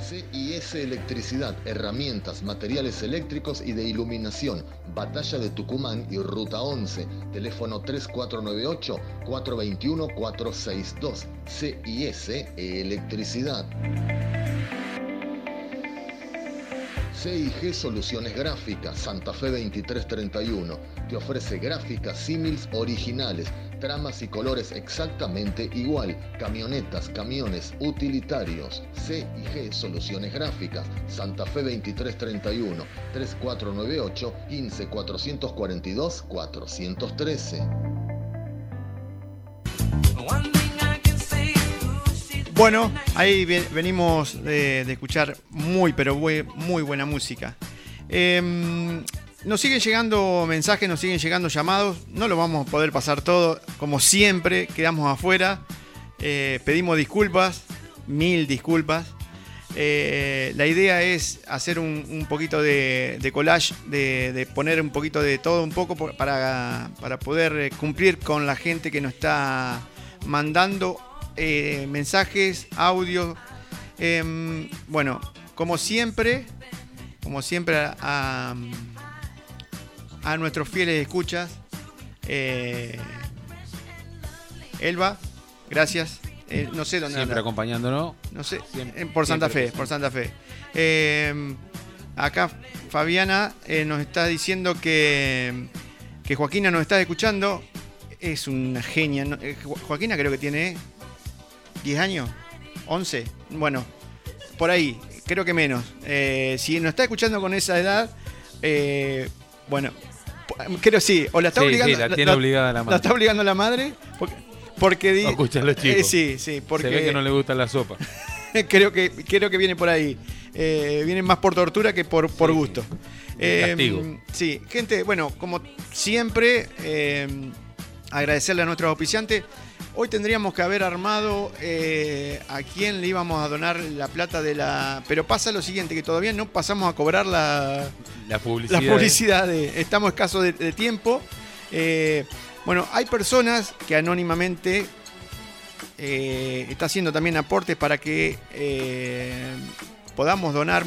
CIS Electricidad, herramientas, materiales eléctricos y de iluminación. Batalla de Tucumán y Ruta 11. Teléfono 3498-421-462. CIS Electricidad. CIG Soluciones Gráficas, Santa Fe 2331. Te ofrece gráficas símils originales, tramas y colores exactamente igual. Camionetas, camiones, utilitarios. CIG Soluciones Gráficas, Santa Fe 2331. 3498 15 442 413. Bueno, ahí ve- venimos de, escuchar muy, pero muy buena música. Em, nos siguen llegando mensajes, nos siguen llegando llamados. No lo vamos a poder pasar todo. Como siempre, quedamos afuera. Eh, pedimos disculpas, mil disculpas. Eh, la idea es hacer un, poquito de, collage, de, poner un poquito de todo un poco para, para poder eh, cumplir con la gente que nos está mandando eh, mensajes, audio. Em, bueno, como siempre, como siempre a, a- a nuestros fieles escuchas, eh, Elba, gracias. Eh, no sé dónde Siempre anda. acompañándonos. No sé, Siempre- por Santa siempre Fe, por Santa Fe. Eh, acá Fabiana eh, nos está diciendo que, que Joaquina nos está escuchando. Es una genia. Joaquina creo que tiene 10 años, 11. Bueno, por ahí, creo que menos. Eh, si nos está escuchando con esa edad, eh, bueno, creo sí. O la está Sí, obligando. sí, la tiene obligada la madre. La está obligando la madre. Porque, porque di- No escuchan los chicos. Eh, sí, sí, porque Se ve que no le gusta la sopa. creo que creo que viene por ahí. Eh, viene más por tortura que por, por Sí, gusto. Castigo. Sí, gente, bueno, como siempre, eh, agradecerle a nuestros auspiciantes. Hoy tendríamos que haber armado eh, a quién le íbamos a donar la plata de la. Pero pasa lo siguiente, que todavía no pasamos a cobrar la, La publicidad. la publicidad. de- estamos escasos de, de tiempo. Eh, bueno, hay personas que anónimamente eh, está haciendo también aportes para que eh, podamos donar.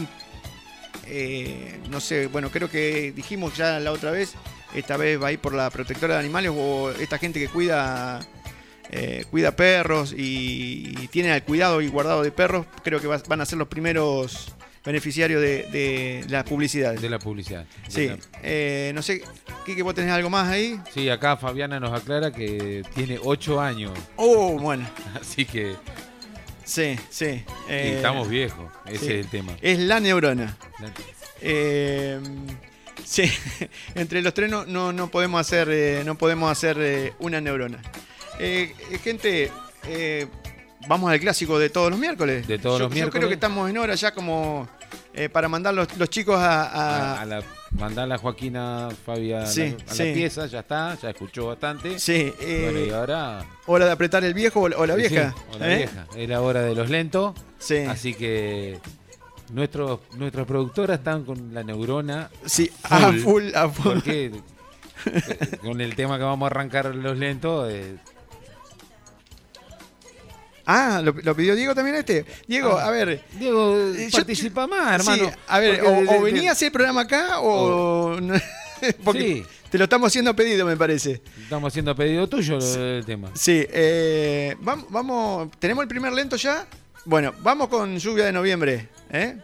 no sé, bueno, creo que dijimos ya la otra vez, esta vez va a ir por la protectora de animales o esta gente que cuida eh, cuida perros y, y tiene el cuidado y guardado de perros, creo que va- van a ser los primeros beneficiarios de, de la publicidad. De la publicidad. Sí, eh, no sé, Kike, vos tenés algo más ahí. Sí, acá Fabiana nos aclara que tiene 8 años. Oh, bueno, Así que sí, sí. eh, estamos viejos. Ese sí. es el tema. Es la neurona. La- Eh, sí, entre los tres no, no, no podemos hacer, no podemos hacer una neurona. Eh, eh, gente, eh, vamos al clásico de todos los miércoles. De todos Yo- los Yo miércoles. creo que estamos en hora ya como eh, para mandar los, los chicos a... a- a, a la, mandala a Joaquina Fabi a, la- Sí, a sí. la pieza, ya está, ya escuchó bastante. sí, eh, Bueno, y ahora. hora de apretar el viejo o, la Sí, vieja. o la ¿eh? vieja. Era hora de los lentos. Sí. Así que nuestros, nuestras productoras están con la neurona. Sí, a Full. a full. Porque con el tema que vamos a arrancar los lentos. Ah, ¿lo, lo pidió Diego también este? Diego, Ah, a ver. Diego, Eh, yo- participa más, hermano. Sí, a ver, o, o venía a hacer el programa acá o... porque Sí. te lo estamos haciendo a pedido, me parece. Estamos haciendo pedido tuyo el tema. Sí, eh, vamos, vamos, ¿tenemos el primer lento ya? Bueno, vamos con Lluvia de Noviembre. ¿eh?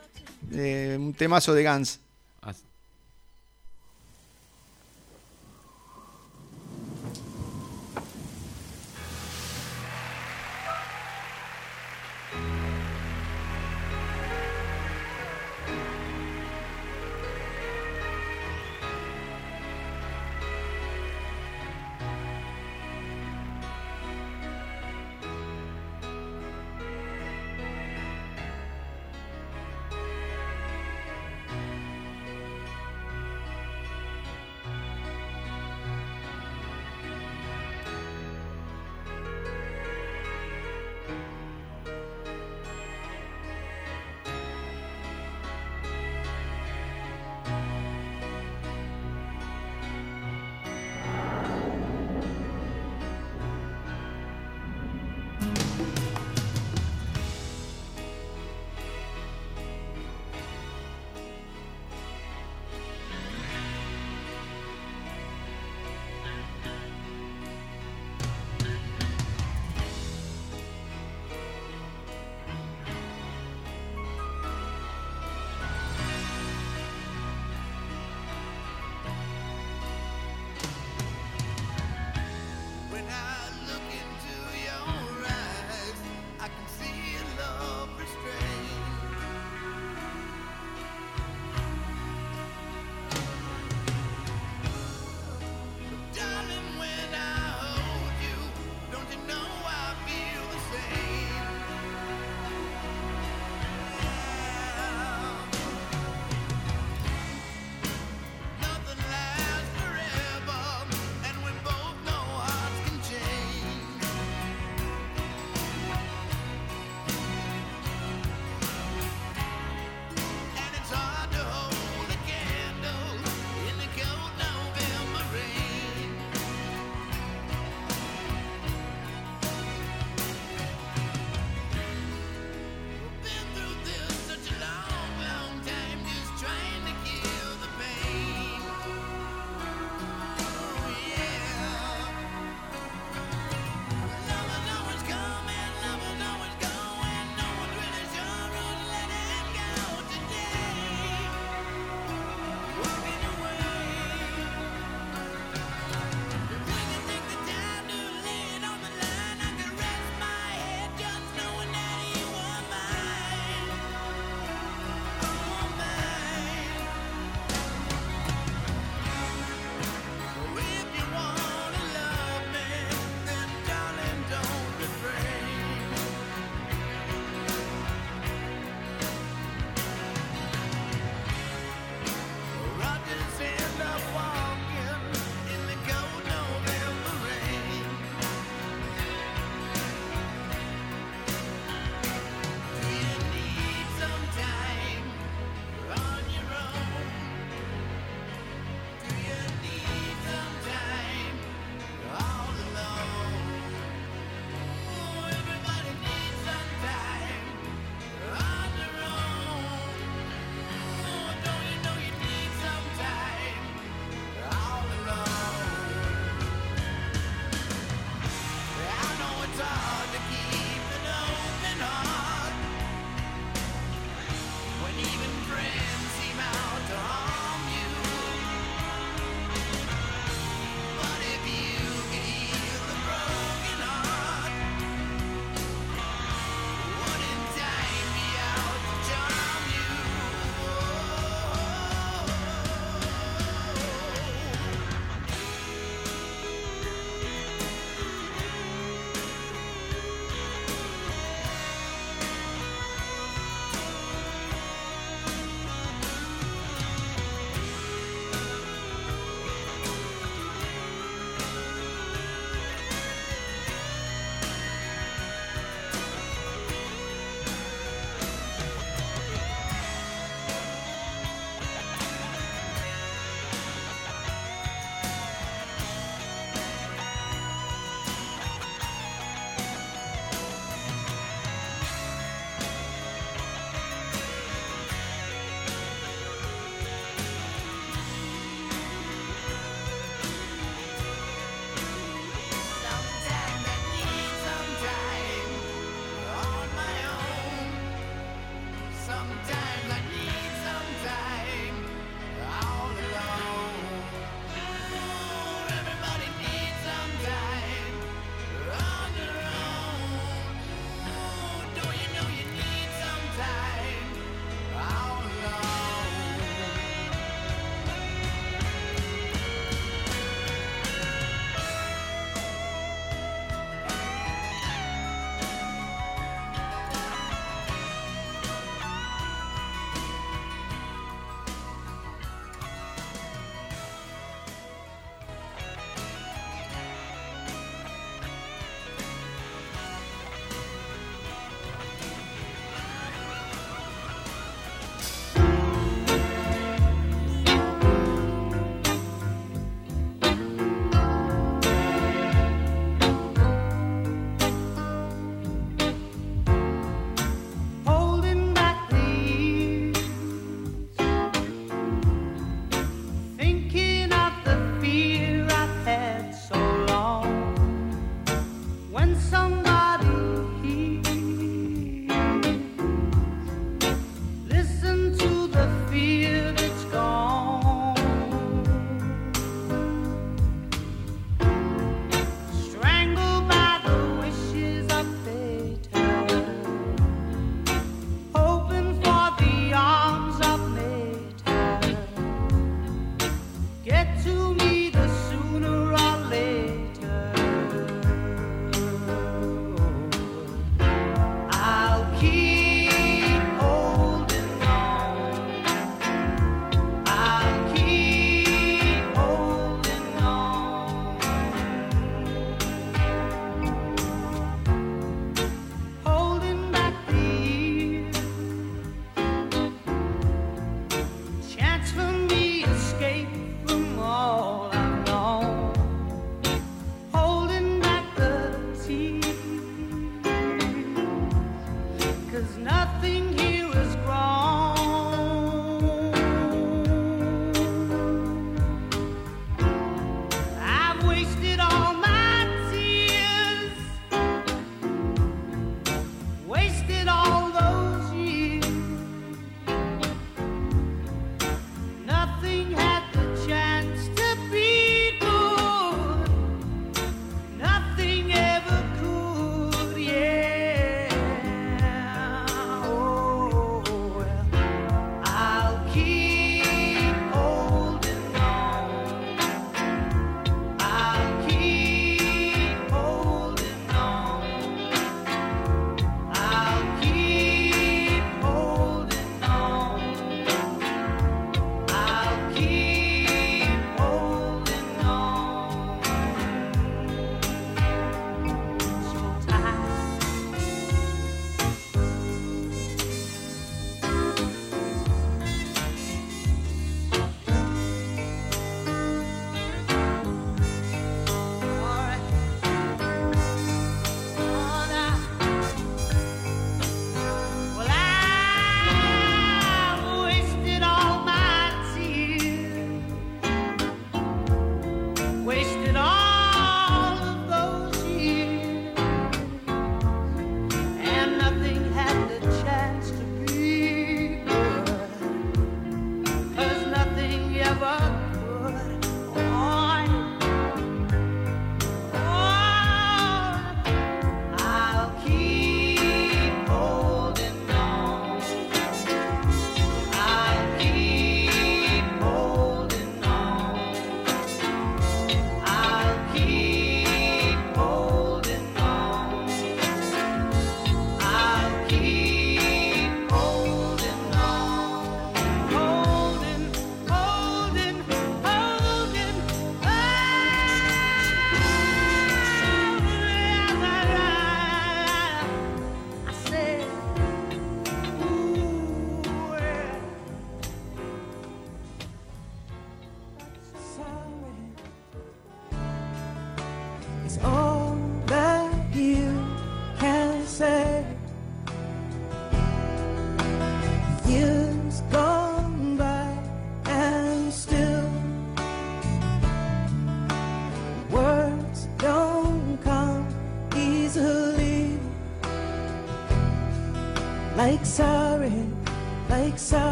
Eh, un temazo de Guns.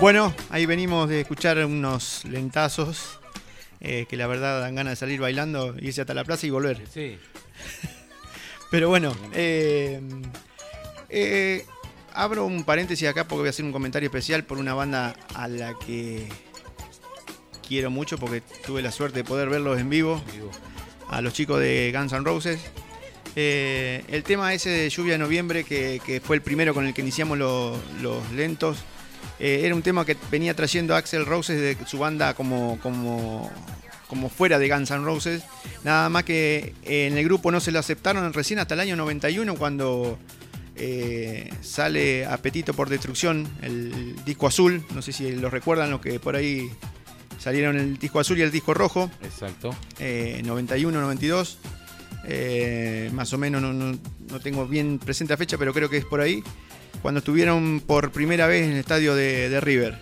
Bueno, ahí venimos de escuchar unos lentazos eh, que la verdad dan ganas de salir bailando, irse hasta la plaza y volver. Sí. Pero bueno, eh, eh, abro un paréntesis acá porque voy a hacer un comentario especial por una banda a la que quiero mucho porque tuve la suerte de poder verlos en vivo, a los chicos de Guns N' Roses. El tema ese de Lluvia de Noviembre, que, que fue el primero con el que iniciamos lo- los lentos, eh, era un tema que venía trayendo Axel Roses de su banda como, como, como fuera de Guns N' Roses. Nada más que en el grupo no se lo aceptaron recién hasta el año 91 cuando eh, sale Apetito por Destrucción, el disco azul. No sé si lo recuerdan los que por ahí salieron el disco azul y el disco rojo. Exacto. Eh, 91, 92. Eh, más o menos, no, no- no tengo bien presente la fecha, pero creo que es por ahí. Cuando estuvieron por primera vez en el estadio de, de River.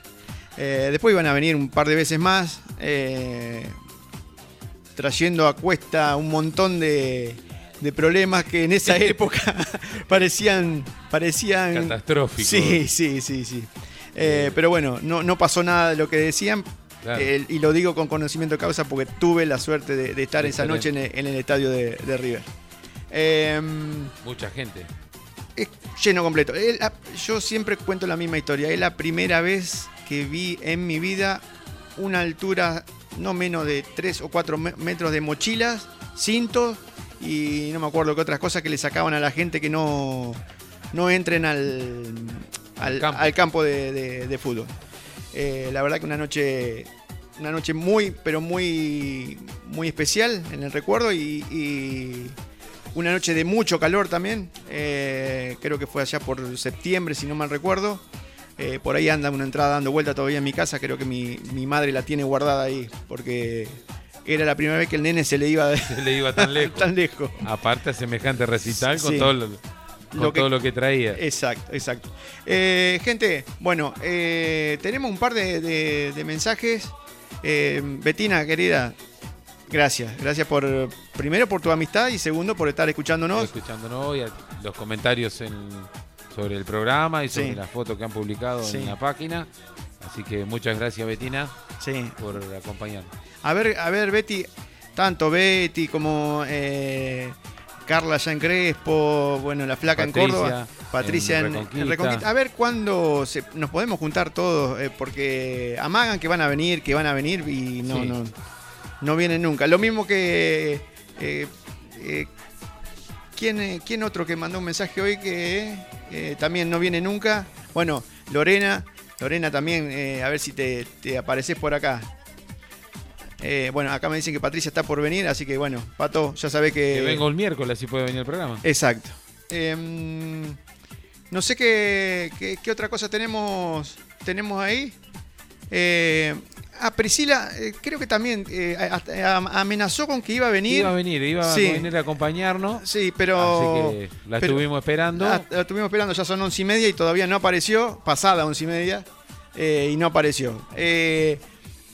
Eh, después iban a venir un par de veces más, eh, trayendo a cuesta un montón de, de problemas que en esa época parecían, parecían Catastróficos. Sí, sí, sí, sí. Eh, pero bueno, no, no pasó nada de lo que decían. Claro. Eh, y lo digo con conocimiento de causa porque tuve la suerte de, de estar esa noche en- el, en el estadio de, de River. Em, Mucha gente. Es lleno completo. La- yo siempre cuento la misma historia. Es la primera vez que vi en mi vida una altura no menos de 3 o 4 metros de mochilas, cintos y no me acuerdo qué otras cosas que le sacaban a la gente que no, no entren al, al, campo. al campo de, de- de fútbol. Eh, la verdad que una noche una noche muy pero muy muy especial en el recuerdo y, y una noche de mucho calor también Eh, creo que fue allá por septiembre si no mal recuerdo Eh, por ahí anda una entrada dando vuelta todavía en mi casa creo que mi, mi madre la tiene guardada ahí porque era la primera vez que el nene se le iba de- Se le iba tan lejos. tan lejos Aparte, a semejante recital con Sí. todo lo- Con todo lo que traía. Exacto, exacto. Eh, gente, bueno, eh, tenemos un par de, de- de mensajes. Eh, Betina, querida, gracias. Gracias por, primero por tu amistad y segundo por estar escuchándonos. escuchándonos y a- los comentarios en- sobre el programa y sobre Sí. las fotos que han publicado Sí. en la página. Así que muchas gracias, Betina, Sí. por acompañarnos. A ver, a ver, Betty, tanto Betty como eh, Carla ya en Crespo, bueno, la flaca en Córdoba, Patricia en en, en Reconquista. A ver cuándo se- nos podemos juntar todos, eh, porque amagan que van a venir, que van a venir y no, no, no vienen nunca. Lo mismo que... eh, eh, ¿quién, eh, quién otro que mandó un mensaje hoy que eh, también no viene nunca? Bueno, Lorena. Lorena también, a ver si te, te apareces por acá. Eh, bueno, acá me dicen que Patricia está por venir, así que bueno, Pato, ya sabés que... Que vengo el miércoles, así puede venir el programa. Exacto. Em, no sé qué, qué- qué otra cosa tenemos, tenemos ahí. Eh, ah, Priscila, eh, creo que también eh, a- a- amenazó con que iba a venir. Iba a venir, iba Sí. a venir a acompañarnos. Sí, pero... Así que la pero- estuvimos esperando. La, la estuvimos esperando, ya son once y media y todavía no apareció. Pasada once y media eh, y no apareció.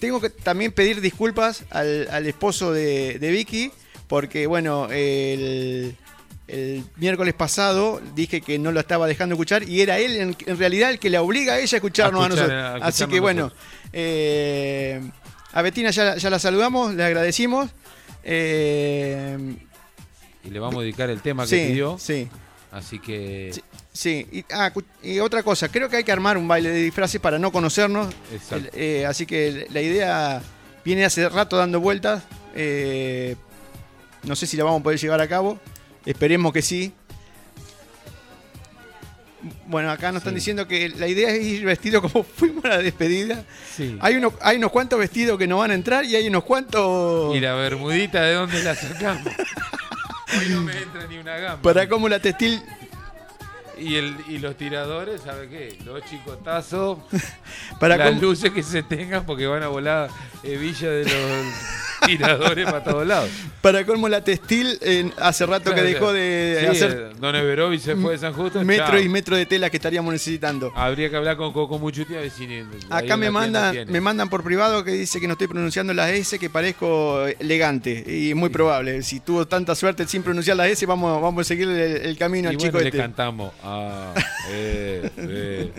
Tengo que también pedir disculpas al, al esposo de, de Vicky, porque bueno, el, el miércoles pasado dije que no lo estaba dejando escuchar y era él en, en realidad el que la obliga a ella a escucharnos a, A nosotros. a Así que bueno, nosotros. Eh, a Betina ya, ya la saludamos, le agradecimos. Eh, Y le vamos a dedicar el tema que sí, pidió. sí. Así que. Sí, sí. Y, ah, y otra cosa, creo que hay que armar un baile de disfraces para no conocernos. Exacto. Eh, así que la idea viene hace rato dando vueltas. No sé si la vamos a poder llevar a cabo. Esperemos que sí. Bueno, acá nos están diciendo que la idea es ir vestido como fuimos a la despedida. Sí. Hay, unos, hay unos cuantos vestidos que no van a entrar y hay unos cuantos ¿Y la bermudita de dónde la sacamos? Hoy no me entra ni una gamba. para como la textil. Y, el, y los tiradores, ¿sabe qué? Los chicotazos, Para las luces que se tengan porque van a volar hebillas de los tiradores para todos lados. Para colmo la textil eh, hace rato que dejó de Sí, hacer eh, Don Everovi se fue de San Justo. metro chao. y metro de tela que estaríamos necesitando. Habría que hablar con Coco Muchuti a ver si Acá me mandan, me mandan por privado que dice que no estoy pronunciando las S, que parezco elegante. Y es muy probable. Si tuvo tanta suerte sin pronunciar las S, vamos, vamos a seguir el, el camino Y al bueno, chico le este. cantamos. Ah, eh, eh.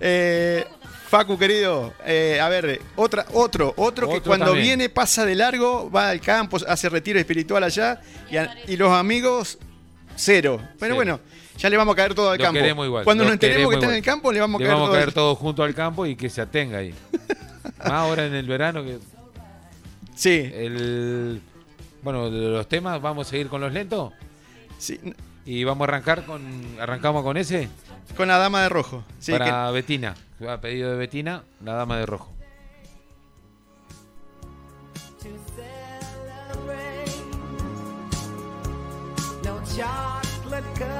Eh, Facu, querido, eh, a ver, otra, otro, otro que Otro cuando también. viene pasa de largo, va al campo, hace retiro espiritual allá y, a- y los amigos, cero. Pero Cero. bueno, ya le vamos a caer todo al Lo campo. queremos igual. Cuando lo nos enteremos que queremos está en el igual. campo, le vamos a Le caer vamos todo a caer todos junto al campo y que se atenga ahí. Más ahora en el verano que. Sí. El, bueno, los temas, vamos a seguir con los lentos. Sí, Y vamos a arrancar con. Arrancamos con ese. Con la dama de rojo. Sí, para Betina. A pedido de Betina, la dama de rojo. No chocolate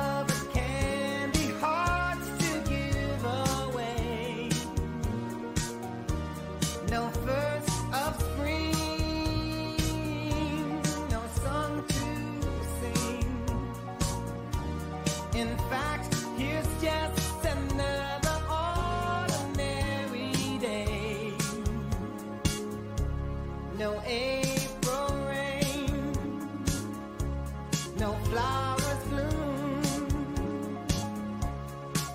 No April rain. No flowers bloom.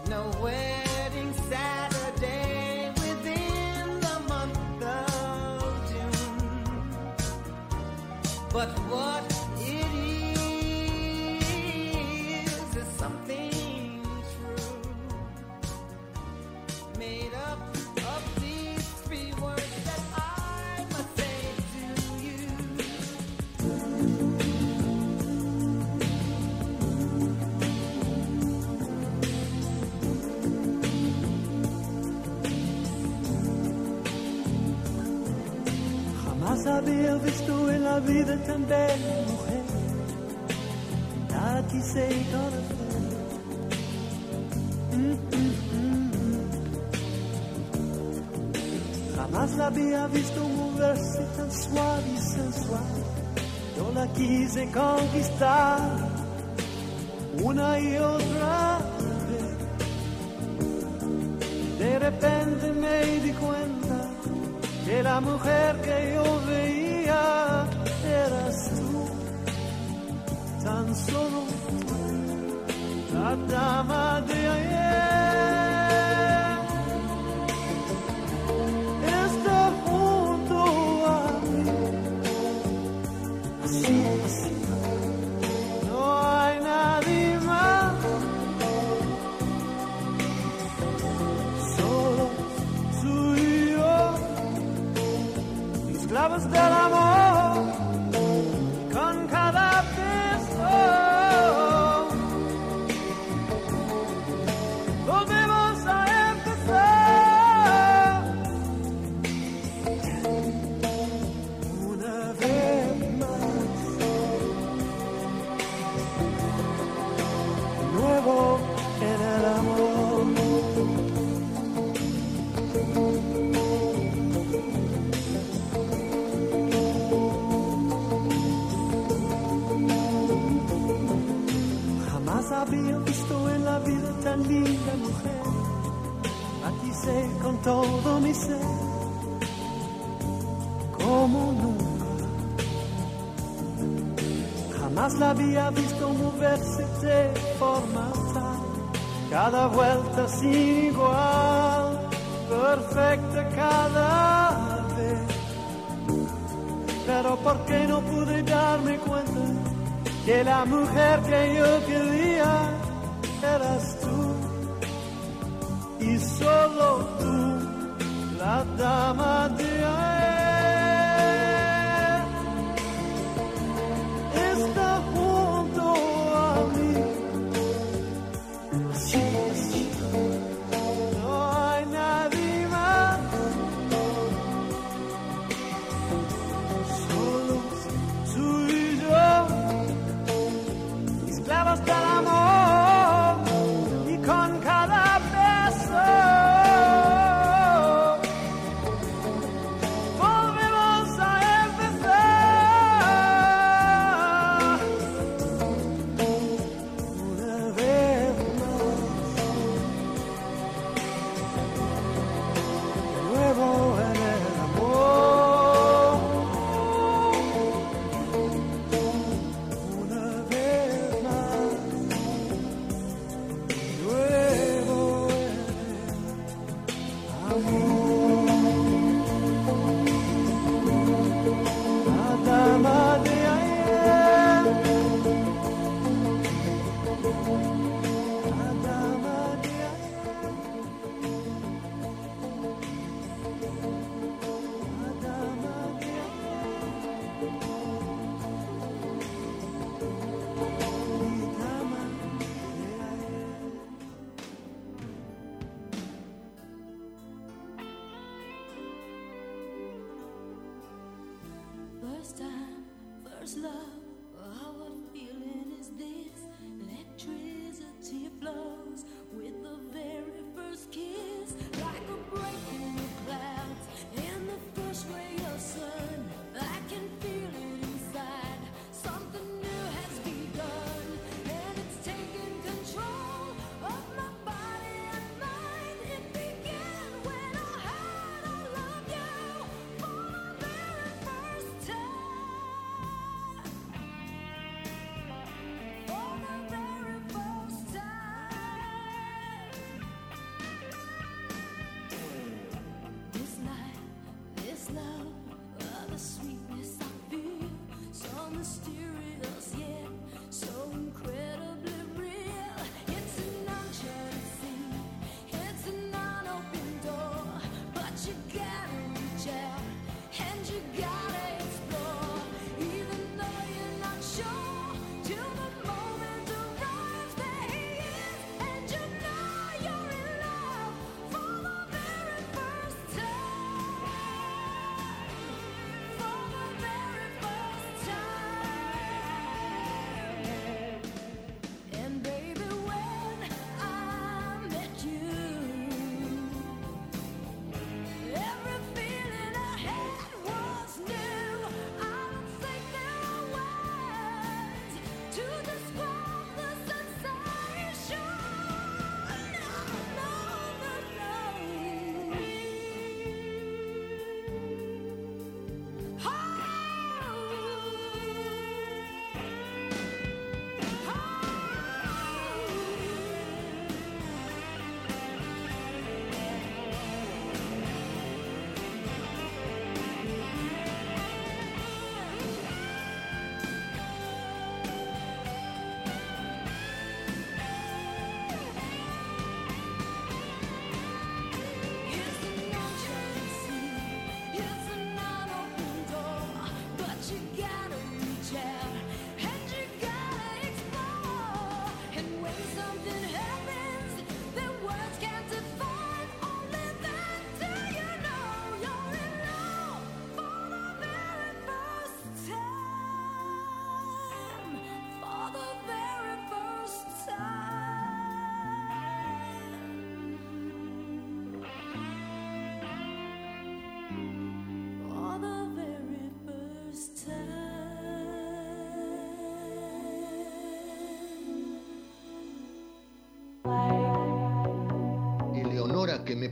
No wedding Saturday within the month of June. But what vida bella mujer. Nada quise conocer. Mm, mm, mm. Jamás la había visto moverse tan suave y sensual. Yo la quise conquistar. una y otra vez. De repente me di cuenta que la mujer que yo veía Ram.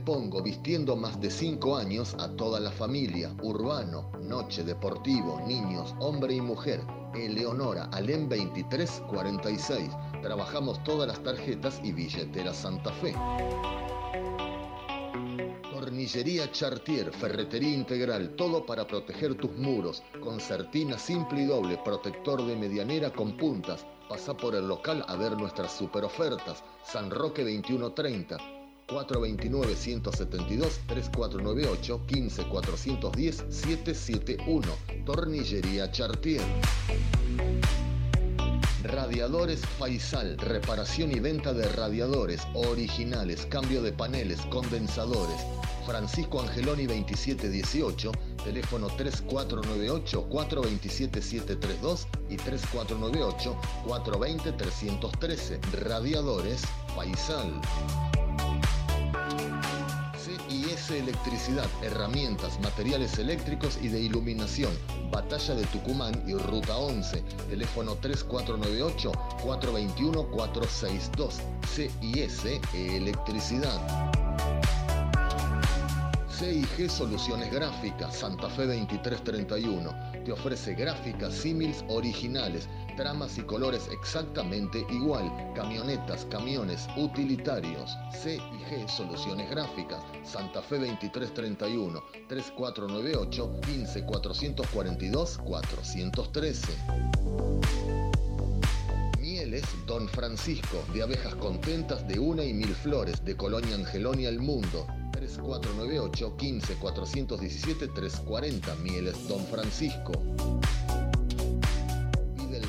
Pongo vistiendo más de 5 años a toda la familia, urbano, noche, deportivo, niños, hombre y mujer. Eleonora, Alem 2346. Trabajamos todas las tarjetas y billeteras Santa Fe. Tornillería Chartier, ferretería integral, todo para proteger tus muros. Concertina simple y doble, protector de medianera con puntas. Pasa por el local a ver nuestras super ofertas. San Roque 2130. 429-172-3498 15-410-771 Tornillería Chartier Radiadores Faisal, reparación y venta de radiadores originales, cambio de paneles, condensadores. Francisco Angeloni 2718, teléfono 3498-427-732 y 3498-420-313. Radiadores Faisal. Electricidad, herramientas, materiales eléctricos y de iluminación. Batalla de Tucumán y Ruta 11. Teléfono 3498-421-462. CIS Electricidad. CIG Soluciones Gráficas, Santa Fe 2331. Te ofrece gráficas símiles originales, tramas y colores exactamente igual. Camionetas, camiones, utilitarios. CIG Soluciones Gráficas, Santa Fe 2331. 3498 15 442 413. Mieles Don Francisco, de abejas contentas de una y mil flores, de Colonia Angelonia El Mundo. 3498 15 417 340 Mieles Don Francisco.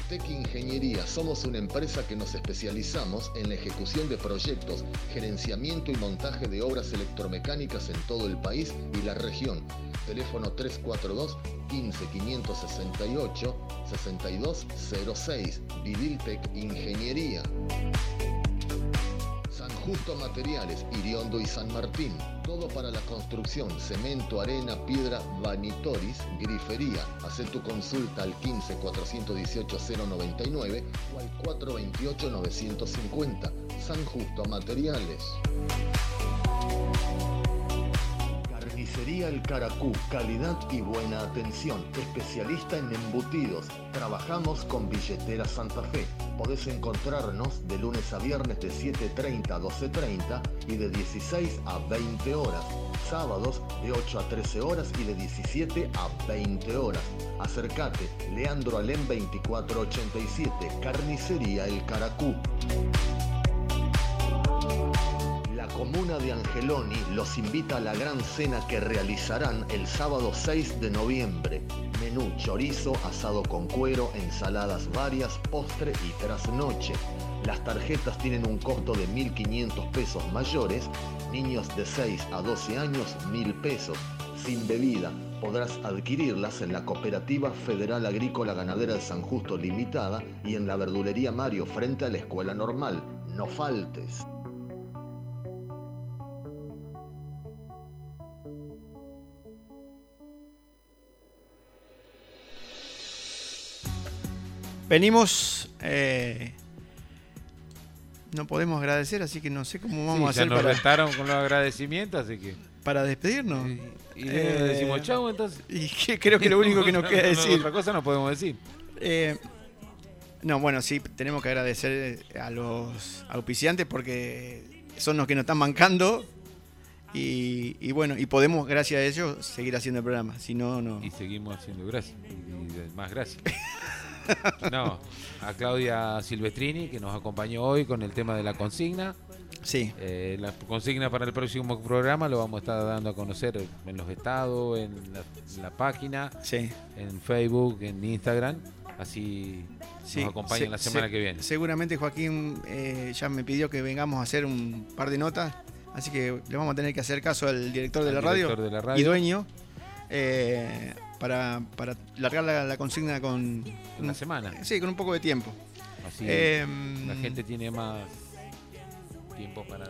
Videltec Ingeniería somos una empresa que nos especializamos en la ejecución de proyectos, gerenciamiento y montaje de obras electromecánicas en todo el país y la región. Teléfono 342 15 568 6206 Vidiltec Ingeniería. Justo Materiales, Iriondo y San Martín. Todo para la construcción, cemento, arena, piedra, vanitoris, grifería. Haz tu consulta al 15 418 099 o al 428 950. San Justo Materiales. Carnicería El Caracú, calidad y buena atención. Especialista en embutidos. Trabajamos con billetera Santa Fe. Podés encontrarnos de lunes a viernes de 7.30 a 12.30 y de 16 a 20 horas. Sábados de 8 a 13 horas y de 17 a 20 horas. Acércate, Leandro Alem 2487, Carnicería El Caracú. Comuna de Angeloni los invita a la gran cena que realizarán el sábado 6 de noviembre. Menú chorizo, asado con cuero, ensaladas varias, postre y trasnoche. Las tarjetas tienen un costo de 1.500 pesos mayores, niños de 6 a 12 años 1.000 pesos, sin bebida. Podrás adquirirlas en la Cooperativa Federal Agrícola Ganadera de San Justo Limitada y en la Verdulería Mario frente a la Escuela Normal. No faltes. Venimos. eh, no podemos agradecer, así que no sé cómo vamos Sí, a ya hacer nos para, con los agradecimientos, así que. para despedirnos. Y Eh, decimos chau, entonces. Y que creo que lo único que nos No, queda no, no, decir. Otra cosa no podemos decir. Eh, no, bueno, sí, tenemos que agradecer a los auspiciantes porque son los que nos están bancando. Y, y bueno, y podemos, gracias a ellos, seguir haciendo el programa. Si no, no. Y seguimos haciendo gracias. Y, y más gracias. no, a Claudia Silvestrini, que nos acompañó hoy con el tema de la consigna. Sí. Eh, la consigna para el próximo programa lo vamos a estar dando a conocer en los estados, en la, en la página, Sí. en Facebook, en Instagram. Así Sí, nos acompañan se- la semana se- que viene. Seguramente Joaquín eh, ya me pidió que vengamos a hacer un par de notas, así que le vamos a tener que hacer caso al director de, la, radio de la radio. y dueño eh, para, para largar la, la consigna con Una semana. Sí, con un poco de tiempo. Así Em, la gente tiene más tiempo para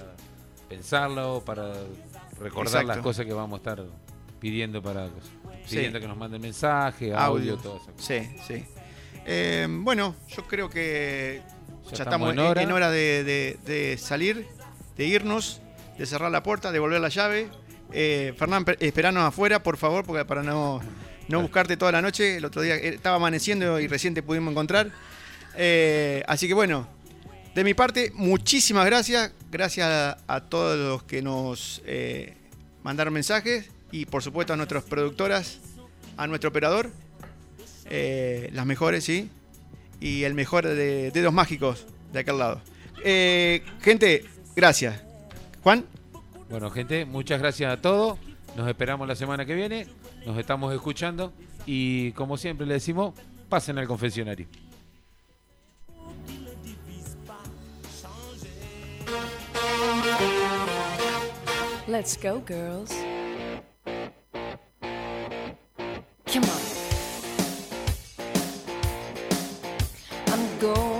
pensarlo, para recordar Exacto. las cosas que vamos a estar pidiendo para Sí. pidiendo que nos manden mensaje, audio, Audio. todo eso. Sí, sí. Eh, bueno, yo creo que ya, estamos estamos, en en hora. hora, de, de- de salir, de irnos. de cerrar la puerta, devolver la llave. Eh, Fernán, pe- esperanos afuera, por favor, porque para no, no buscarte toda la noche. El otro día eh, estaba amaneciendo y recién te pudimos encontrar. Eh, así que bueno, de mi parte, muchísimas gracias. Gracias a, todos los que nos eh, mandaron mensajes y por supuesto a nuestras productoras, a nuestro operador, las mejores, sí, y el mejor de dedos mágicos de aquel lado. Gente, gracias. Juan, Bueno, gente, muchas gracias a todos. Nos esperamos la semana que viene nos estamos escuchando y como siempre le decimos, pasen al confesionario. Let's go, girls. Come on. I'm going.